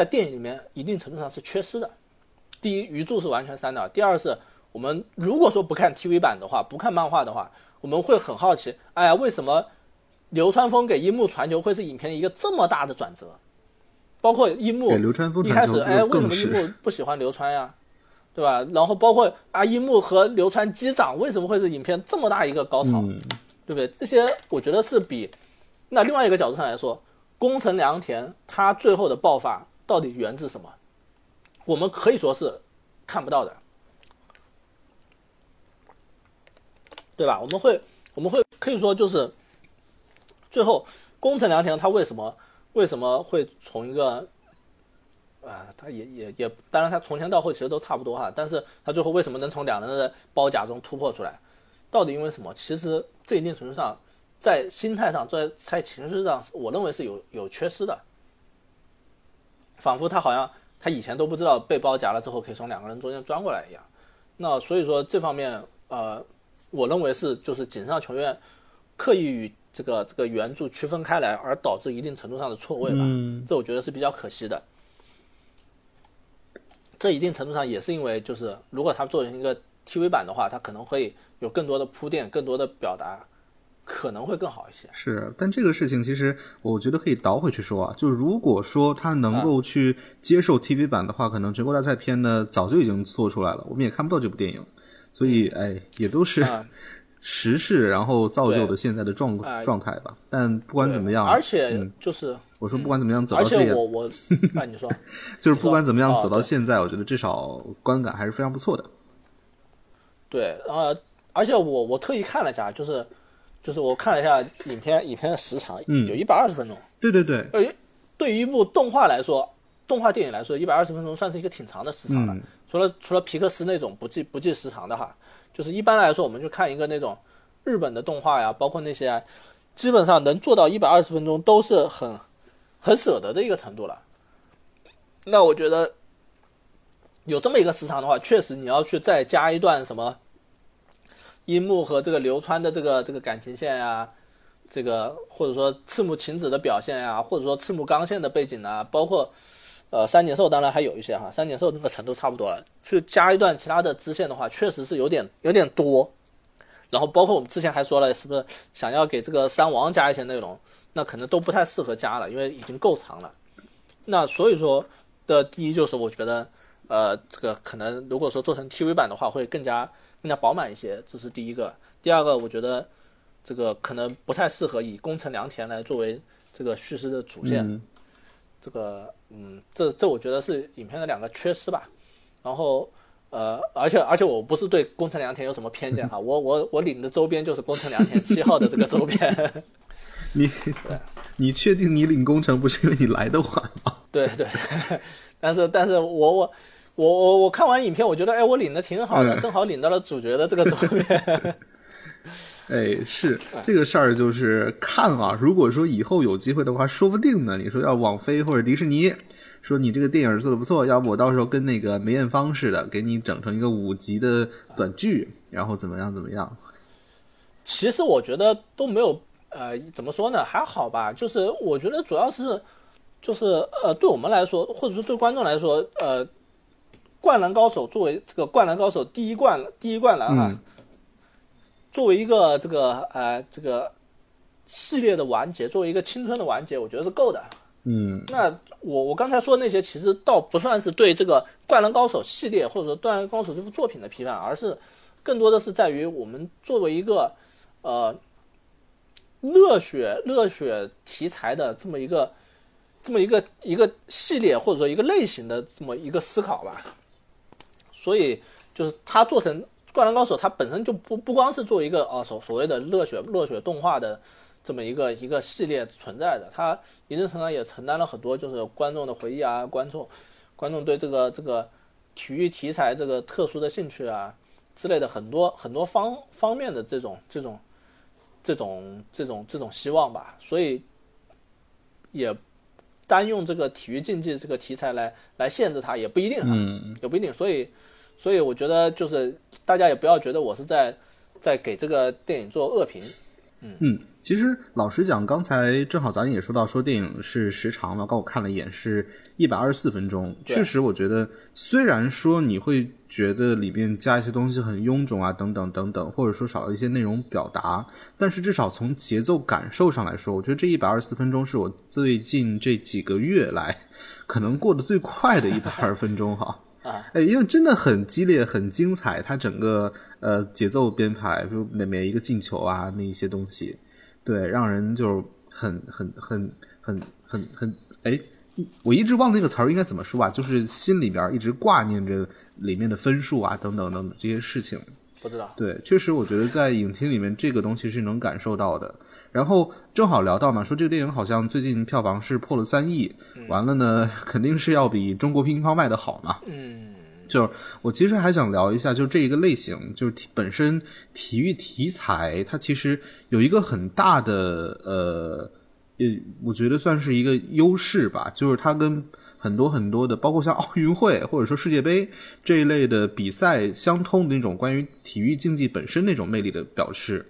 [SPEAKER 2] 电影里面，一定程度上是缺失的。第一，鱼柱是完全删掉；第二，是我们如果说不看 TV 版的话，不看漫画的话，我们会很好奇，哎呀，为什么流川枫给樱木传球会是影片一个这么大的转折？包括樱木一开始，哎，为什么樱木不喜欢流川呀？对吧？然后包括啊，樱木和流川击掌，为什么会是影片这么大一个高潮？对不对？这些我觉得是比那另外一个角度上来说，宫城良田他最后的爆发。到底源自什么？我们可以说是看不到的，对吧？我们会我们会可以说就是最后宫城良田他为什么为什么会从一个啊，他也也也，当然他从前到后其实都差不多哈，但是他最后为什么能从两人的包夹中突破出来？到底因为什么？其实这一定程度上在心态上，在在情绪上，我认为是有有缺失的。仿佛他好像他以前都不知道被包夹了之后可以从两个人中间钻过来一样，那所以说这方面呃，我认为是就是锦上雄彦刻意与这个这个原著区分开来，而导致一定程度上的错位吧，这我觉得是比较可惜的。这一定程度上也是因为就是如果他做成一个 TV 版的话，他可能会有更多的铺垫，更多的表达。可能会更好一些。
[SPEAKER 1] 是，但这个事情其实我觉得可以倒回去说啊，就如果说他能够去接受 TV 版的话，可能《全国大赛篇》呢早就已经做出来了，我们也看不到这部电影。所以，哎，也都是 时事，然后造就的现在的状状态吧。但不管怎么样，
[SPEAKER 2] 而且就是
[SPEAKER 1] 我说不管怎么样走到这，
[SPEAKER 2] 我我 那你说，
[SPEAKER 1] 就是不管怎么样走到现在，我觉得至少观感还是非常不错的。
[SPEAKER 2] 对，呃，而且我我特意看了一下，就是。就是我看了一下影片，影片的时长，
[SPEAKER 1] 嗯，
[SPEAKER 2] 有一百二十分钟。
[SPEAKER 1] 对对对。
[SPEAKER 2] 呃，对于一部动画来说，动画电影来说，一百二十分钟算是一个挺长的时长了。除了除了皮克斯那种不计不计时长的哈，就是一般来说，我们就看一个那种日本的动画呀，包括那些，基本上能做到一百二十分钟都是很很舍得的一个程度了。那我觉得有这么一个时长的话，确实你要去再加一段什么。樱木和这个流川的这个这个感情线呀，这个或者说赤木晴子的表现呀，或者说赤木刚宪的背景啊，包括呃三井寿当然还有一些哈，三井寿那个程度差不多了，去加一段其他的支线的话，确实是有点有点多。然后包括我们之前还说了，是不是想要给这个三王加一些内容，那可能都不太适合加了，因为已经够长了。那所以说的第一就是我觉得，呃，这个可能如果说做成 TV 版的话，会更加。更加饱满一些，这是第一个。第二个，我觉得这个可能不太适合以宫城良田来作为这个叙事的主线。这个，嗯，这这我觉得是影片的两个缺失吧。然后，呃，而且而且我不是对宫城良田有什么偏见哈，我我我领的周边就是宫城良田七号的这个周边。
[SPEAKER 1] 你 你确定你领工程不是因为你来的晚吗？
[SPEAKER 2] 对对，但是但是我我。我我我看完影片，我觉得哎，我领的挺好的，正好领到了主角的这个周边。
[SPEAKER 1] 哎，是这个事儿，就是看啊。如果说以后有机会的话，说不定呢。你说要网飞或者迪士尼，说你这个电影做的不错，要不我到时候跟那个梅艳芳似的，给你整成一个五集的短剧，然后怎么样怎么样？
[SPEAKER 2] 其实我觉得都没有，呃，怎么说呢？还好吧。就是我觉得主要是。就是呃，对我们来说，或者说对观众来说，呃，《灌篮高手》作为这个《灌篮高手》第一灌第一灌篮哈，
[SPEAKER 1] 嗯
[SPEAKER 2] 作为一个这个呃这个系列的完结，作为一个青春的完结，我觉得是够的。
[SPEAKER 1] 嗯
[SPEAKER 2] 那我我刚才说的那些，其实倒不算是对这个《灌篮高手》系列或者说《灌篮高手》这部作品的批判，而是更多的是在于我们作为一个呃热血热血题材的这么一个这么一个一个系列或者说一个类型的这么一个思考吧。所以就是它做成《灌篮高手》，它本身就不不光是做一个啊所所谓的热血热血动画的这么一个一个系列存在的，它一定程度上也承担了很多就是观众的回忆啊，观众观众对这个这个体育题材这个特殊的兴趣啊之类的很多很多方方面的这种这种这种这种这种希望吧，所以也单用这个体育竞技这个题材来来限制它也不一定哈，
[SPEAKER 1] 嗯。
[SPEAKER 2] 也不一定，所以所以我觉得就是大家也不要觉得我是在在给这个电影做恶评，
[SPEAKER 1] 嗯，其实老实讲，刚才正好咱也说到，说电影是时长嘛，刚我看了一眼是一百二十四分钟。确实，我觉得虽然说你会觉得里面加一些东西很臃肿啊，等等等等，或者说少了一些内容表达，但是至少从节奏感受上来说，我觉得这一百二十四分钟是我最近这几个月来可能过得最快的一百二十分钟哈。
[SPEAKER 2] 啊，
[SPEAKER 1] 哎，因为真的很激烈、很精彩，它整个呃节奏编排，比如每每一个进球啊，那一些东西，对，让人就很很很很很很哎，我一直忘了那个词儿应该怎么说吧，就是心里边一直挂念着里面的分数啊，等等等等这些事情。
[SPEAKER 2] 不知道，
[SPEAKER 1] 对，确实，我觉得在影厅里面这个东西是能感受到的。然后正好聊到嘛，说这个电影好像最近票房是破了三亿，完了呢，肯定是要比中国乒乓卖的好嘛。
[SPEAKER 2] 嗯，
[SPEAKER 1] 就是我其实还想聊一下，就这一个类型，就是体本身体育题材，它其实有一个很大的呃，呃，我觉得算是一个优势吧，就是它跟很多很多的，包括像奥运会或者说世界杯这一类的比赛相通的那种关于体育竞技本身那种魅力的表示。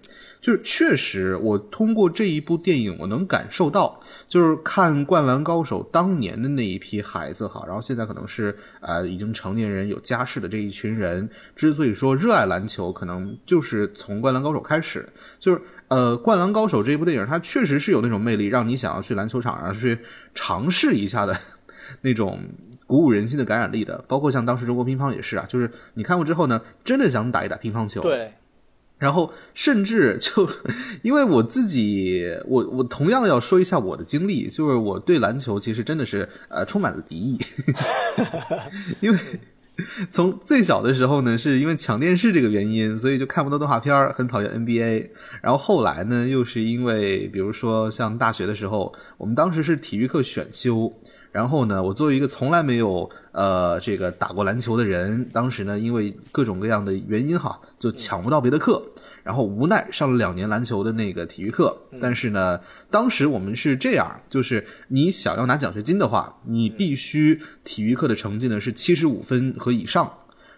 [SPEAKER 1] 就是确实，我通过这一部电影，我能感受到，就是看《灌篮高手》当年的那一批孩子哈，然后现在可能是呃已经成年人有家室的这一群人，之所以说热爱篮球，可能就是从《灌篮高手》开始，就是呃《灌篮高手》这一部电影，它确实是有那种魅力，让你想要去篮球场上去尝试一下的 那种。鼓舞人心的感染力的，包括像当时中国乒乓也是啊，就是你看过之后呢，真的想打一打乒乓球。
[SPEAKER 2] 对，
[SPEAKER 1] 然后甚至就因为我自己，我我同样要说一下我的经历，就是我对篮球其实真的是呃充满了敌意，因为从最小的时候呢，是因为抢电视这个原因，所以就看不到动画片儿，很讨厌 NBA。然后后来呢，又是因为比如说像大学的时候，我们当时是体育课选修。然后呢，我作为一个从来没有呃这个打过篮球的人，当时呢因为各种各样的原因哈，就抢不到别的课，然后无奈上了两年篮球的那个体育课。但是呢，当时我们是这样，就是你想要拿奖学金的话，你必须体育课的成绩呢是七十五分和以上。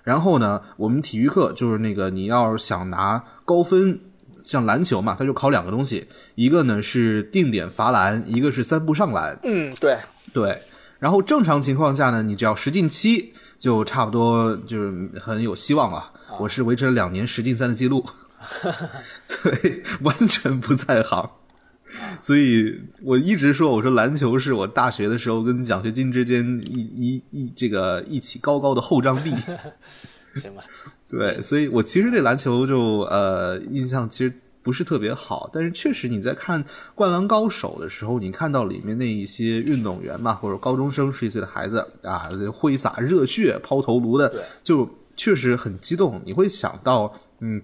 [SPEAKER 1] 然后呢，我们体育课就是那个你要想拿高分。像篮球嘛，它就考两个东西，一个呢是定点罚篮，一个是三步上篮。
[SPEAKER 2] 嗯，对，
[SPEAKER 1] 对，然后正常情况下呢，你只要十进七，就差不多就是很有希望了。我是维持了两年十进三的记录，对，完全不在行。所以我一直说，我说篮球是我大学的时候跟奖学金之间一一一这个一起高高的厚障壁。
[SPEAKER 2] 行吧，
[SPEAKER 1] 对，所以我其实对篮球就呃印象其实不是特别好，但是确实你在看《灌篮高手》的时候，你看到里面那一些运动员嘛，或者高中生十几岁的孩子啊，挥洒热血、抛头颅的，就确实很激动。你会想到，嗯，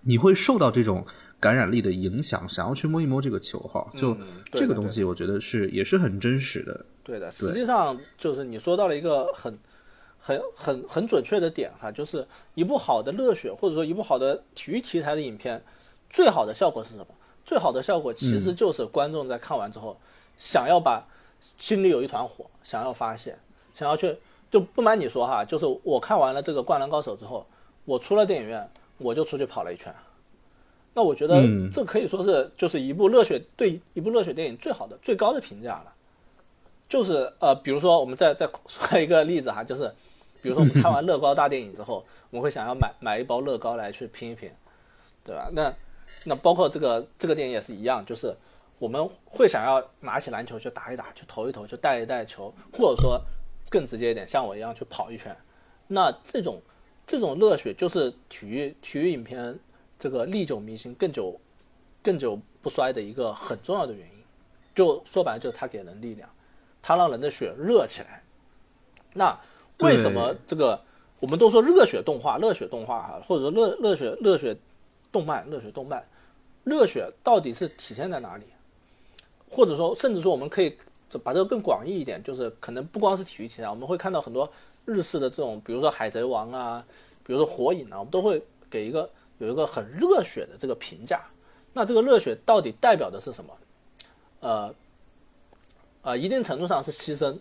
[SPEAKER 1] 你会受到这种感染力的影响，想要去摸一摸这个球哈。就
[SPEAKER 2] 嗯
[SPEAKER 1] 这个东西，我觉得是也是很真实的。
[SPEAKER 2] 对的，实际上就是你说到了一个很、很、很、很准确的点哈，就是一部好的热血或者说一部好的体育题材的影片，最好的效果是什么？最好的效果其实就是观众在看完之后，想要把心里有一团火，想要发泄，想要去。就不瞒你说哈，就是我看完了这个《灌篮高手》之后，我出了电影院，我就出去跑了一圈。那我觉得
[SPEAKER 1] 嗯
[SPEAKER 2] 这可以说是就是一部热血对一部热血电影最好的最高的评价了。就是呃，比如说我们再再说一个例子哈，就是比如说我们看完 乐高大电影之后，我们会想要买买一包乐高来去拼一拼，对吧？那那包括这个这个电影也是一样，就是我们会想要拿起篮球去打一打，去投一投，去带一带球，或者说更直接一点，像我一样去跑一圈。那这种这种热血就是体育体育影片这个历久弥新、更久更久不衰的一个很重要的原因。就说白了，就是它给人力量，它让人的血热起来。那为什么这个我们都说热血动画、热血动画哈，或者说热热血热血动漫、热血动漫，热血到底是体现在哪里？或者说，甚至说我们可以把这个更广义一点，就是可能不光是体育题材，我们会看到很多日式的这种，比如说《海贼王》啊，比如说《火影》啊，我们都会给一个有一个很热血的这个评价。那这个热血到底代表的是什么？呃，呃，一定程度上是牺牲，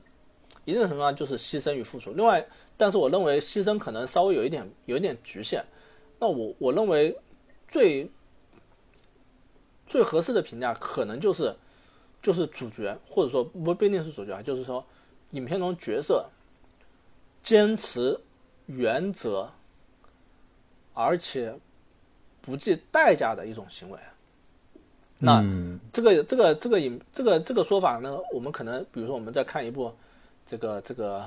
[SPEAKER 2] 一定程度上就是牺牲与付出。另外，但是我认为牺牲可能稍微有一点有一点局限。那我我认为最最合适的评价可能就是就是主角，或者说不不一定是主角啊，就是说影片中角色坚持原则，而且不计代价的一种行为。那这个这个这个影这个这个说法呢，我们可能比如说我们在看一部这个这个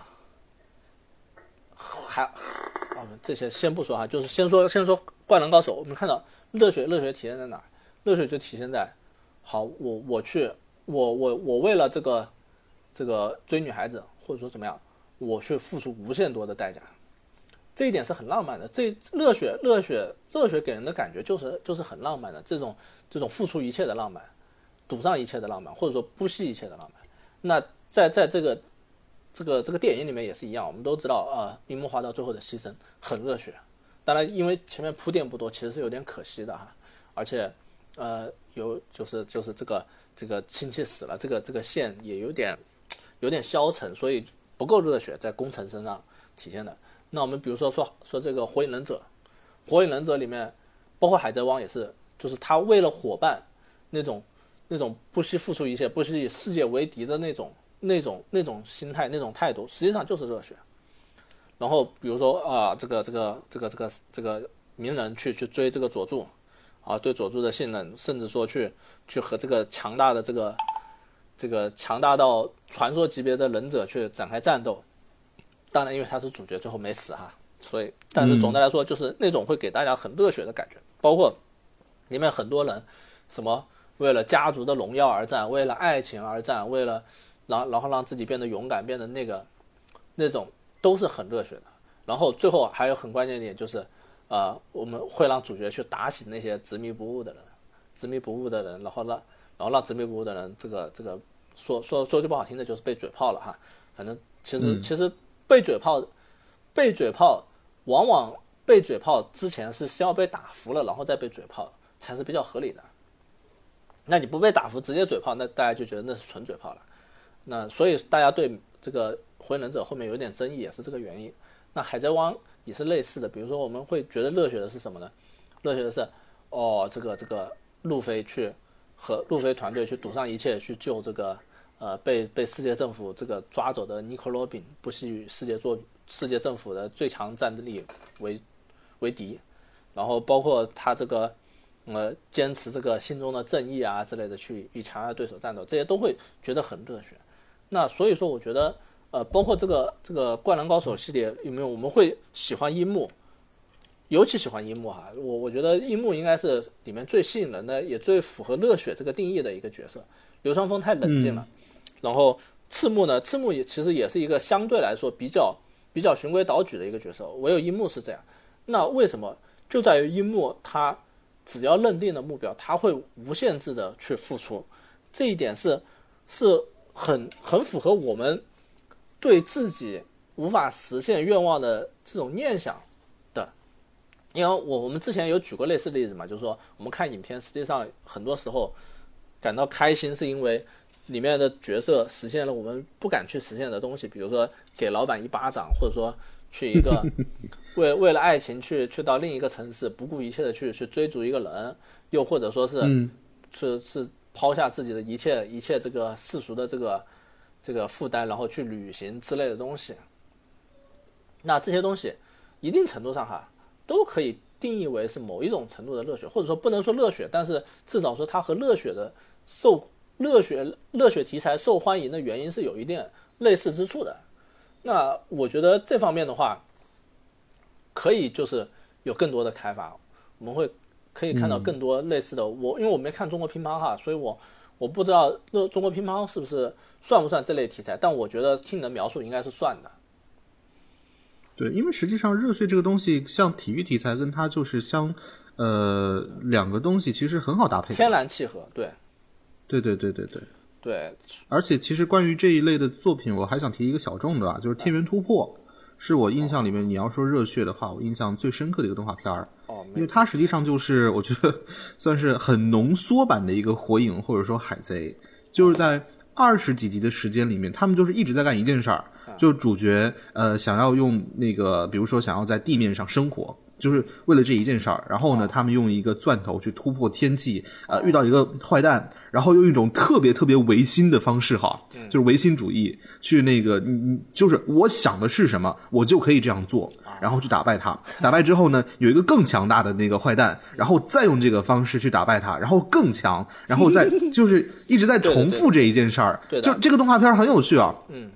[SPEAKER 2] 还啊这些先不说哈，就是先说先说《灌篮高手》，我们看到热血热血体现在哪热血就体现在好我我去我我我为了这个这个追女孩子或者说怎么样，我去付出无限多的代价。这一点是很浪漫的，这热血热血热血给人的感觉就是就是很浪漫的这种这种付出一切的浪漫，赌上一切的浪漫，或者说不惜一切的浪漫。那在在这个这个这个电影里面也是一样，我们都知道啊，樱木花道最后的牺牲很热血。当然，因为前面铺垫不多，其实是有点可惜的哈。而且呃，有就是就是这个这个亲戚死了，这个这个线也有点有点消沉，所以不够热血在工程身上体现的。那我们比如说说说这个火影忍者，火影忍者里面，包括海贼王也是，就是他为了伙伴，那种那种不惜付出一切，不惜以世界为敌的那种那种那种心态那种态度，实际上就是热血。然后比如说啊，这个这个这个这个这个鸣人去去追这个佐助，啊，对佐助的信任，甚至说去去和这个强大的这个这个强大到传说级别的忍者去展开战斗。当然，因为他是主角，最后没死哈，所以，但是总的来说，就是那种会给大家很热血的感觉。包括里面很多人，什么为了家族的荣耀而战，为了爱情而战，为了然然后让自己变得勇敢，变得那个那种都是很热血的。然后最后还有很关键一点就是，呃，我们会让主角去打醒那些执迷不悟的人，执迷不悟的人，然后让然后让执迷不悟的人，这个这个说说说句不好听的，就是被嘴炮了哈。反正其实其实。被嘴炮，被嘴炮，往往被嘴炮之前是先要被打服了，然后再被嘴炮才是比较合理的。那你不被打服直接嘴炮，那大家就觉得那是纯嘴炮了。那所以大家对这个火影忍者后面有点争议，也是这个原因。那海贼王也是类似的，比如说我们会觉得热血的是什么呢？热血的是，哦，这个这个路飞去和路飞团队去赌上一切去救这个。呃，被被世界政府这个抓走的尼克罗宾不惜与世界做世界政府的最强战斗力为为敌，然后包括他这个呃坚持这个心中的正义啊之类的去与强大对手战斗，这些都会觉得很热血。那所以说，我觉得呃，包括这个这个灌篮高手系列有没有，我们会喜欢樱木，尤其喜欢樱木哈。我我觉得樱木应该是里面最吸引人的，也最符合热血这个定义的一个角色。流川枫太冷静了。然后赤木呢？赤木也其实也是一个相对来说比较比较循规蹈矩的一个角色。唯有樱木是这样。那为什么？就在于樱木他只要认定了目标，他会无限制的去付出。这一点是是很很符合我们对自己无法实现愿望的这种念想的。因为我我们之前有举过类似的例子嘛，就是说我们看影片，实际上很多时候感到开心是因为。里面的角色实现了我们不敢去实现的东西，比如说给老板一巴掌，或者说去一个 为为了爱情去去到另一个城市，不顾一切的去去追逐一个人，又或者说是是是抛下自己的一切一切这个世俗的这个这个负担，然后去旅行之类的东西。那这些东西，一定程度上哈，都可以定义为是某一种程度的热血，或者说不能说热血，但是至少说它和热血的受热血热血题材受欢迎的原因是有一定类似之处的。那我觉得这方面的话，可以就是有更多的开发，我们会可以看到更多类似的。我因为我没看中国乒乓哈，所以我我不知道那中国乒乓是不是算不算这类题材，但我觉得听你的描述应该是算的。
[SPEAKER 1] 对，因为实际上热血这个东西，像体育题材跟它就是相，呃，两个东西其实很好搭配，
[SPEAKER 2] 天然契合。对，
[SPEAKER 1] 对对对对对
[SPEAKER 2] 对。
[SPEAKER 1] 而且其实关于这一类的作品，我还想提一个小众的啊，就是《天元突破》，是我印象里面你要说热血的话，我印象最深刻的一个动画片儿。
[SPEAKER 2] 哦，
[SPEAKER 1] 因为它实际上就是我觉得 算是很浓缩版的一个火影或者说海贼，就是在二十几集的时间里面，他们就是一直在干一件事儿。就主角呃想要用那个，比如说想要在地面上生活，就是为了这一件事儿。然后呢，他们用一个钻头去突破天际，呃，遇到一个坏蛋，然后用一种特别特别唯心的方式，哈，就是唯心主义，去那个，嗯，就是我想的是什么，我就可以这样做，然后去打败他。打败之后呢，有一个更强大的那个坏蛋，然后再用这个方式去打败他，然后更强，然后再 就是一直在重复这一件事儿。就这个动画片很有趣啊，
[SPEAKER 2] 嗯。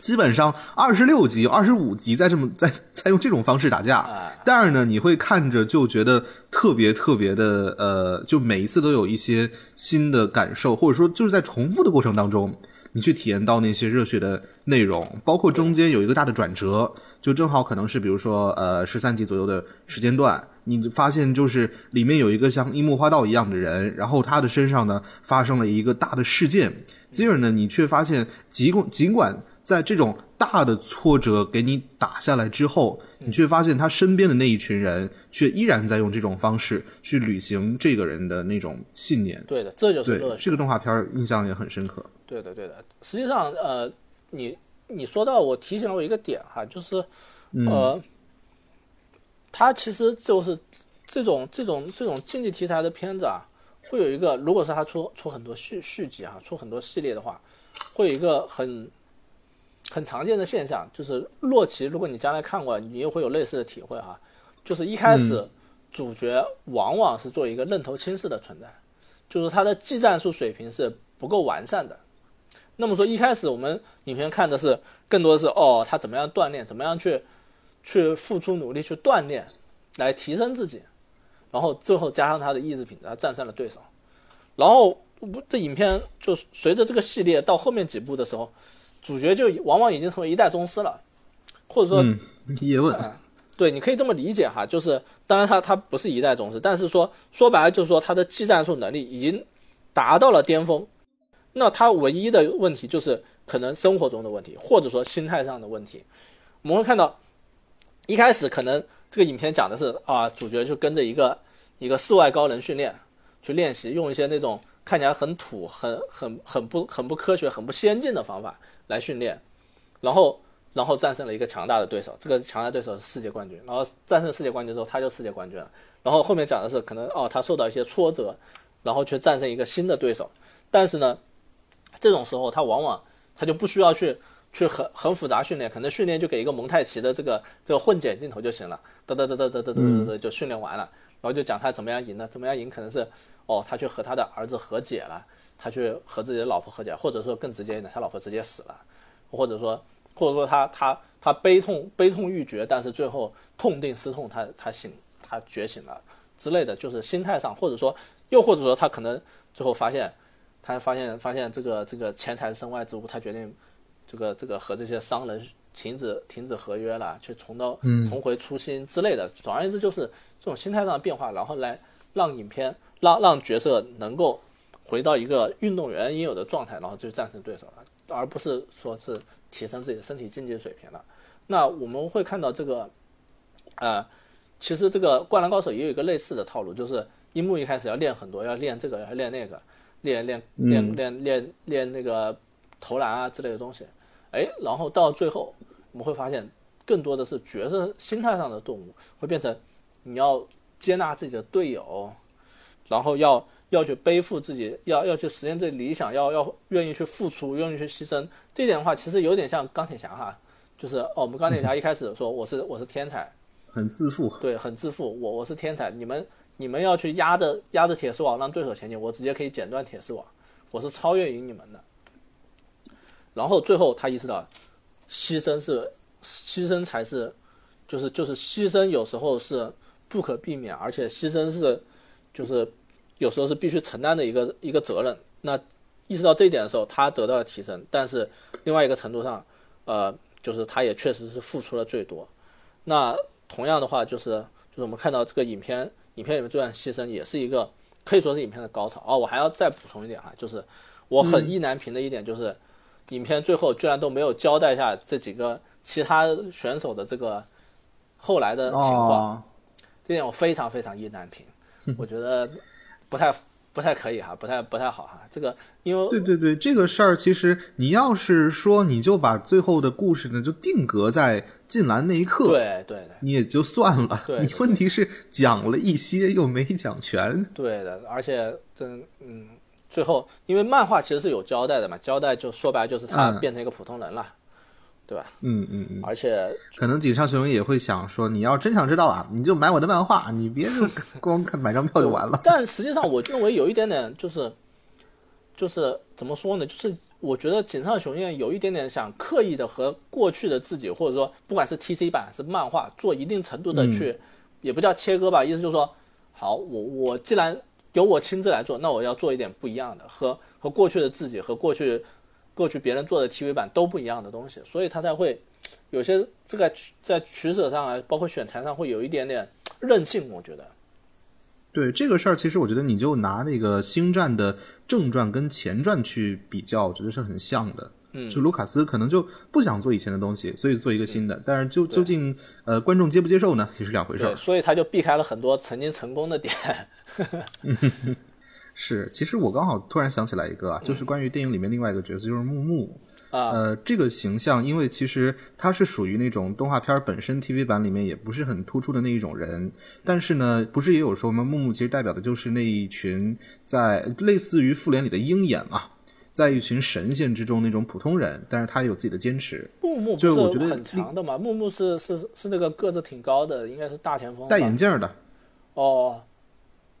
[SPEAKER 1] 基本上二十六集、二十五集在这么在在用这种方式打架，但是呢，你会看着就觉得特别特别的呃，就每一次都有一些新的感受，或者说就是在重复的过程当中，你去体验到那些热血的内容，包括中间有一个大的转折，就正好可能是比如说呃十三集左右的时间段，你发现就是里面有一个像樱木花道一样的人，然后他的身上呢发生了一个大的事件，接着呢你却发现尽管尽管。在这种大的挫折给你打下来之后，你却发现他身边的那一群人却依然在用这种方式去履行这个人的那种信念。
[SPEAKER 2] 对的，这就是乐
[SPEAKER 1] 趣。这个动画片印象也很深刻。
[SPEAKER 2] 对的，对的。实际上，呃，你你说到我提醒了我一个点哈，就是呃，他其实就是这种这种这种竞技题材的片子啊，会有一个，如果说他出出很多续续集哈，出很多系列的话，会有一个很。很常见的现象就是洛奇，如果你将来看过，你也会有类似的体会哈。就是一开始主角往往是做一个愣头青式的存在，就是他的技战术水平是不够完善的。那么说一开始我们影片看的是更多的是哦，他怎么样锻炼，怎么样去去付出努力去锻炼，来提升自己，然后最后加上他的意志品质，他战胜了对手。然后不，这影片就随着这个系列到后面几部的时候。主角就往往已经成为一代宗师了，或者说
[SPEAKER 1] 叶问，
[SPEAKER 2] 对，你可以这么理解哈，就是当然他他不是一代宗师，但是说说白了就是说他的技战术能力已经达到了巅峰，那他唯一的问题就是可能生活中的问题，或者说心态上的问题。我们会看到一开始可能这个影片讲的是啊，主角就跟着一个一个世外高人训练去练习，用一些那种看起来很土、很很很不很不科学、很不先进的方法。来训练，然后，然后战胜了一个强大的对手。这个强大对手是世界冠军。然后战胜世界冠军之后，他就世界冠军了。然后后面讲的是可能哦，他受到一些挫折，然后去战胜一个新的对手。但是呢，这种时候他往往他就不需要去去很很复杂训练，可能训练就给一个蒙太奇的这个这个混剪镜头就行了，哒哒哒哒哒哒哒哒哒就训练完了。然后就讲他怎么样赢呢？怎么样赢？可能是哦，他去和他的儿子和解了。他去和自己的老婆和解，或者说更直接一点，他老婆直接死了，或者说，或者说他他他悲痛悲痛欲绝，但是最后痛定思痛，他他醒他觉醒了之类的，就是心态上，或者说又或者说他可能最后发现，他发现发现这个这个钱财是身外之物，他决定这个这个和这些商人停止停止合约了，去重到重回初心之类的。总而言之，就是这种心态上的变化，然后来让影片让让角色能够。回到一个运动员应有的状态，然后就战胜对手了，而不是说是提升自己的身体竞技水平了。那我们会看到这个，呃，其实这个灌篮高手也有一个类似的套路，就是樱木一开始要练很多，要练这个，要练那个，练练练练练练那个投篮啊之类的东西。哎，然后到最后我们会发现，更多的是角色心态上的动物，会变成你要接纳自己的队友，然后要。要去背负自己，要要去实现自己理想，要要愿意去付出，愿意去牺牲。这一点的话，其实有点像钢铁侠哈，就是哦，我们钢铁侠一开始说我是我是天才，
[SPEAKER 1] 很自负，
[SPEAKER 2] 对，很自负，我我是天才，你们你们要去压着压着铁丝网让对手前进，我直接可以剪断铁丝网，我是超越于你们的。然后最后他意识到，牺牲是牺牲才是，就是就是牺牲有时候是。不可避免，而且牺牲是，就是有时候是必须承担的一个一个责任。那意识到这一点的时候，他得到了提升，但是另外一个程度上，呃，就是他也确实是付出了最多。那同样的话，就是就是我们看到这个影片，影片里面这段牺牲也是一个可以说是影片的高潮。哦，我还要再补充一点哈，就是我很意难平的一点就是，影片最后居然都没有交代下这几个其他选手的这个后来的情况。这点我非常非常意难平，我觉得不太不太可以哈，不太不太好哈。这个因为
[SPEAKER 1] 对对对，这个事儿其实你要是说你就把最后的故事呢就定格在进篮那一刻，
[SPEAKER 2] 对对对，
[SPEAKER 1] 你也就算了。你问题是讲了一些又没讲全。
[SPEAKER 2] 对的，而且真嗯，最后因为漫画其实是有交代的嘛，交代就说白就是他变成一个普通人了。对吧？
[SPEAKER 1] 嗯嗯嗯，
[SPEAKER 2] 而且
[SPEAKER 1] 可能井上雄也会想说，你要真想知道啊，你就买我的漫画，你别就 光看买张票就完了。
[SPEAKER 2] 但实际上，我认为有一点点就是，就是怎么说呢？就是我觉得井上雄彦有一点点想刻意的和过去的自己，或者说不管是 T C 版是漫画，做一定程度的去，也不叫切割吧，意思就是说，好，我我既然由我亲自来做，那我要做一点不一样的，和和过去的自己和过去。过去别人做的 TV 版都不一样的东西，所以他才会有些这个在取舍上啊，包括选材上会有一点点任性。我觉得，
[SPEAKER 1] 对这个事儿，其实我觉得你就拿那个《星战》的正传跟前传去比较，我觉得是很像的。
[SPEAKER 2] 嗯，
[SPEAKER 1] 就卢卡斯可能就不想做以前的东西，所以做一个新的。但是就究竟呃观众接不接受呢，也是两回事儿。
[SPEAKER 2] 所以他就避开了很多曾经成功的点。
[SPEAKER 1] 是，其实我刚好突然想起来一个啊，就是关于电影里面另外一个角色，就是木木
[SPEAKER 2] 啊。
[SPEAKER 1] 呃，这个形象，因为其实他是属于那种动画片本身 TV 版里面也不是很突出的那一种人，但是呢，不是也有说吗？木木其实代表的就是那一群在类似于复联里的鹰眼嘛，在一群神仙之中那种普通人，但是他有自己的坚持。
[SPEAKER 2] 木木不是我觉得很强的嘛？木木是是是那个个子挺高的，应该是大前锋，
[SPEAKER 1] 戴眼镜的。
[SPEAKER 2] 哦。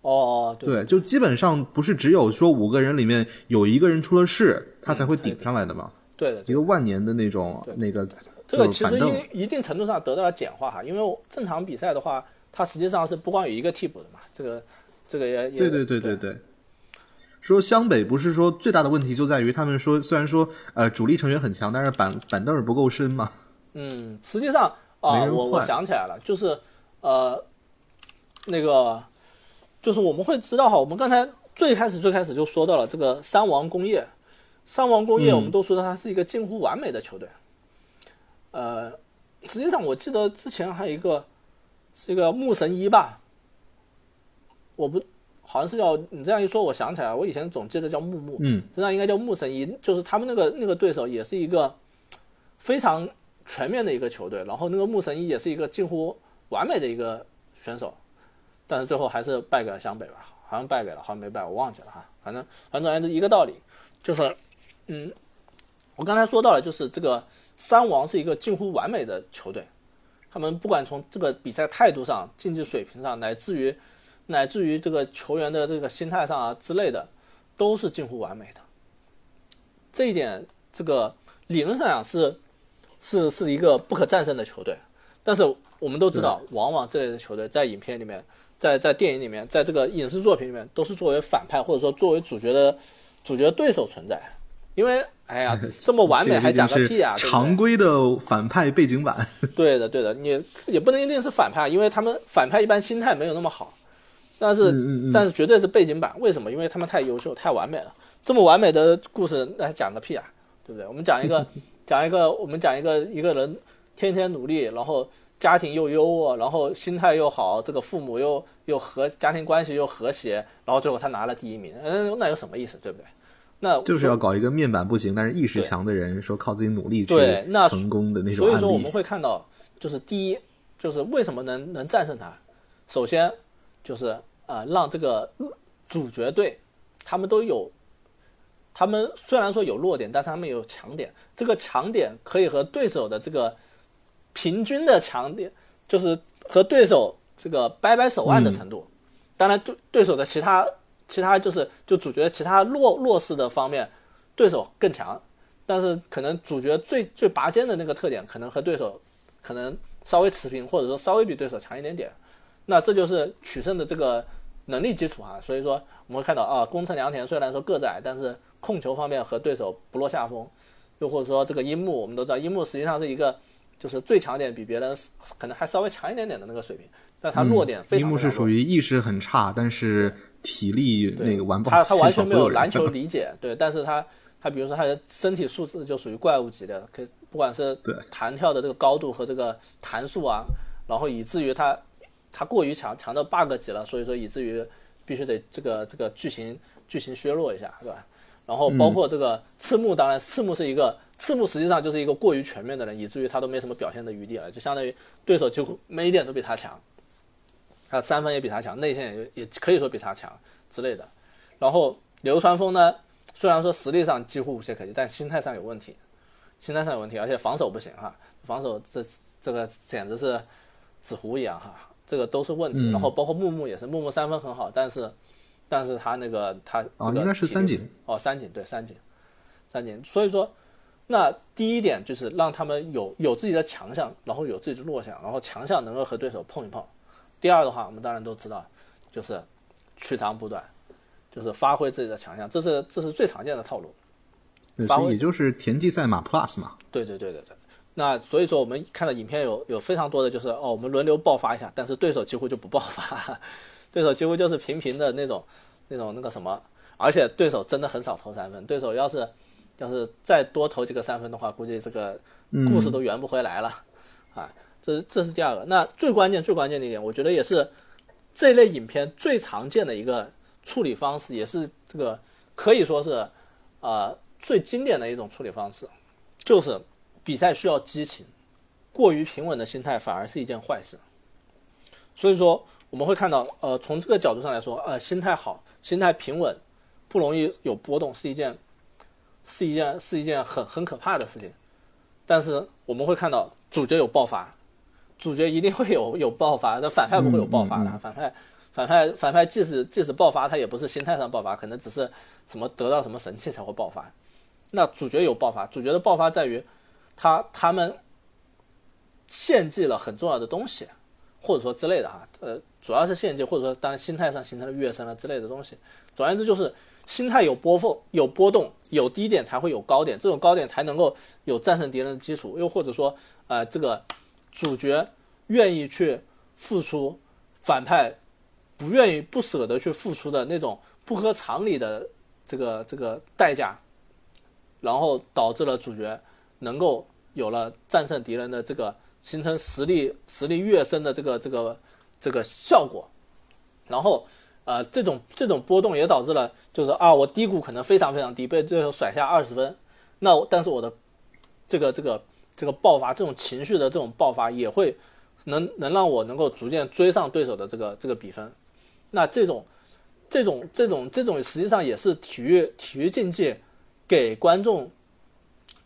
[SPEAKER 2] 哦，对，
[SPEAKER 1] 就基本上不是只有说五个人里面有一个人出了事，他才会顶上来的嘛。
[SPEAKER 2] 对的，
[SPEAKER 1] 一个万年的那种那个。
[SPEAKER 2] 这个其实一一定程度上得到了简化哈，因为正常比赛的话，它实际上是不光有一个替补的嘛。这个这个也也
[SPEAKER 1] 对对对对对。说湘北不是说最大的问题就在于他们说虽然说呃主力成员很强，但是板板凳不够深嘛。
[SPEAKER 2] 嗯，实际上啊，我我想起来了，就是呃那个。就是我们会知道哈，我们刚才最开始最开始就说到了这个三王工业，三王工业我们都说它是一个近乎完美的球队。呃，实际上我记得之前还有一个是一个木神一吧，我不好像是叫你这样一说，我想起来，我以前总记得叫木木，
[SPEAKER 1] 嗯，
[SPEAKER 2] 实际上应该叫木神一，就是他们那个那个对手也是一个非常全面的一个球队，然后那个木神一也是一个近乎完美的一个选手。但是最后还是败给了湘北吧，好像败给了，好像没败，我忘记了哈。反正反正还是一个道理，就是，嗯，我刚才说到了，就是这个三王是一个近乎完美的球队，他们不管从这个比赛态度上、竞技水平上，乃至于乃至于这个球员的这个心态上啊之类的，都是近乎完美的。这一点，这个理论上讲是是是一个不可战胜的球队，但是我们都知道，往往这类的球队在影片里面。在在电影里面，在这个影视作品里面，都是作为反派或者说作为主角的主角对手存在。因为，哎呀，这么完美还讲个屁啊！
[SPEAKER 1] 常规的反派背景板。
[SPEAKER 2] 对的，对的，你也不能一定是反派，因为他们反派一般心态没有那么好。但是，但是绝对是背景板。为什么？因为他们太优秀，太完美了。这么完美的故事，那还讲个屁啊！对不对？我们讲一个，讲一个，我们讲一个一个人天天努力，然后。家庭又优渥，然后心态又好，这个父母又又和家庭关系又和谐，然后最后他拿了第一名，嗯，那有什么意思，对不对？那
[SPEAKER 1] 就是要搞一个面板不行，但是意识强的人，说靠自己努力去成功的那
[SPEAKER 2] 种。所以说我们会看到，就是第一，就是为什么能能战胜他，首先就是啊，让这个主角队他们都有，他们虽然说有弱点，但是他们有强点。这个强点可以和对手的这个平均的强点，就是和对手这个掰掰手腕的程度。当然，对对手的其他其他就是就主角其他弱弱势的方面，对手更强。但是可能主角最最拔尖的那个特点，可能和对手可能稍微持平，或者说稍微比对手强一点点。那这就是取胜的这个能力基础啊。所以说我们会看到啊，宫城良田虽然说个子矮，但是控球方面和对手不落下风。又或者说这个樱木，我们都知道樱木实际上是一个就是最强点比别人可能还稍微强一点点的那个水平，但他弱点非常。
[SPEAKER 1] 樱木是属于意识很差，但是体力那个玩不好
[SPEAKER 2] 他他完全没有篮球理解，对，但是他。他比如说他的身体素质就属于怪物级的，可以不管是弹跳的这个高度和这个弹速啊，然后以至于他他过于强，强到 bug 级了，所以说以至于必须得这个这个剧情剧情削弱一下，对吧？然后包括这个赤木，当然赤木是一个赤木实际上就是一个过于全面的人，以至于他都没什么表现的余地了，就相当于对手几乎每一点都比他强，他三分也比他强，内线也也可以说比他强之类的。然后流川枫呢？虽然说实力上几乎无懈可击，但心态上有问题，心态上有问题，而且防守不行哈，防守这这个简直是纸糊一样哈，这个都是问题。然后包括木木也是，木木三分很好，但是但是他那个他
[SPEAKER 1] 哦应该是三井
[SPEAKER 2] 哦三井对三井三井，所以说那第一点就是让他们有有自己的强项，然后有自己的弱项，然后强项能够和对手碰一碰。第二的话，我们当然都知道就是取长补短。就是发挥自己的强项，这是这是最常见的套路。
[SPEAKER 1] 发挥也就是田忌赛马 Plus 嘛。
[SPEAKER 2] 对对对对对。那所以说我们看到影片有有非常多的就是哦，我们轮流爆发一下，但是对手几乎就不爆发，对手几乎就是平平的那种那种那个什么，而且对手真的很少投三分。对手要是要是再多投几个三分的话，估计这个故事都圆不回来了啊。这这是第二个。那最关键最关键的一点，我觉得也是这类影片最常见的一个。处理方式也是这个可以说是，呃，最经典的一种处理方式，就是比赛需要激情，过于平稳的心态反而是一件坏事。所以说我们会看到，呃，从这个角度上来说，呃，心态好，心态平稳，不容易有波动，是一件，是一件是一件很很可怕的事情。但是我们会看到主角有爆发，主角一定会有有爆发，那反派不会有爆发的，反派。反派反派即使即使爆发，他也不是心态上爆发，可能只是什么得到什么神器才会爆发。那主角有爆发，主角的爆发在于他他们献祭了很重要的东西，或者说之类的哈，呃，主要是献祭，或者说当然心态上形成了跃升了之类的东西。总而言之，就是心态有波峰有波动，有低点才会有高点，这种高点才能够有战胜敌人的基础。又或者说，呃，这个主角愿意去付出，反派。不愿意、不舍得去付出的那种不合常理的这个这个代价，然后导致了主角能够有了战胜敌人的这个形成实力实力跃升的这个这个这个效果，然后呃这种这种波动也导致了就是啊我低谷可能非常非常低，被最后甩下二十分，那但是我的这个这个这个爆发这种情绪的这种爆发也会能能让我能够逐渐追上对手的这个这个比分。那这种，这种，这种，这种，实际上也是体育体育竞技给观众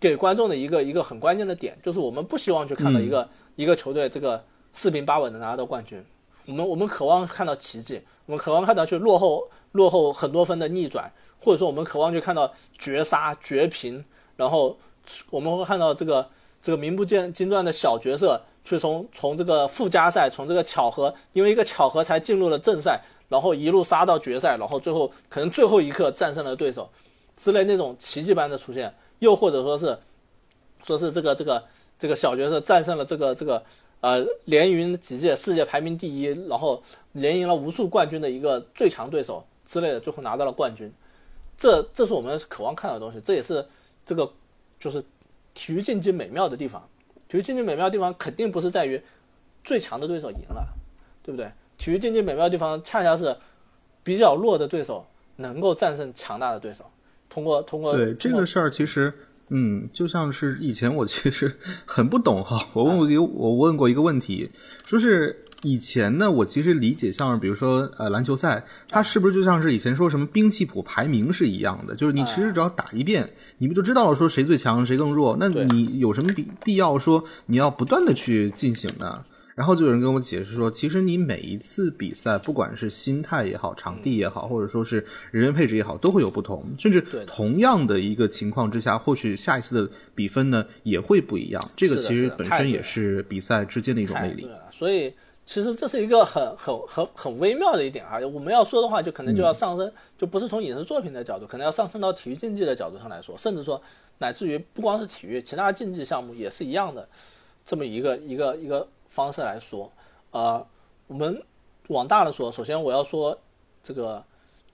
[SPEAKER 2] 给观众的一个一个很关键的点，就是我们不希望去看到一个一个球队这个四平八稳的拿到冠军，我们我们渴望看到奇迹，我们渴望看到去落后落后很多分的逆转，或者说我们渴望去看到绝杀绝平，然后我们会看到这个这个名不见经传的小角色。去从从这个附加赛，从这个巧合，因为一个巧合才进入了正赛，然后一路杀到决赛，然后最后可能最后一刻战胜了对手，之类那种奇迹般的出现，又或者说是，说是这个这个这个小角色战胜了这个这个呃连赢几届世界排名第一，然后连赢了无数冠军的一个最强对手之类的，最后拿到了冠军，这这是我们渴望看到的东西，这也是这个就是体育竞技美妙的地方。体育竞技美妙的地方肯定不是在于最强的对手赢了，对不对？体育竞技美妙的地方恰恰是比较弱的对手能够战胜强大的对手。通过通过
[SPEAKER 1] 对这个事儿，其实嗯，就像是以前我其实 很不懂哈。我问过一个我问过一个问题，说是以前呢，我其实理解像是比如说呃篮球赛，它是不是就像是以前说什么兵器谱排名是一样的？就是你其实只要打一遍，你不就知道了说谁最强谁更弱？那你有什么必必要说你要不断的去进行呢？然后就有人跟我解释说，其实你每一次比赛，不管是心态也好，场地也好，或者说是人员配置也好，都会有不同。甚至同样的一个情况之下，或许下一次的比分呢也会不一样。这个其实本身也是比赛之间的一种魅力。
[SPEAKER 2] 所以其实这是一个很很很很微妙的一点啊。我们要说的话，就可能就要上升，就不是从影视作品的角度，可能要上升到体育竞技的角度上来说，甚至说乃至于不光是体育，其他竞技项目也是一样的，这么一个一个一个。方式来说，呃，我们往大了说，首先我要说这个，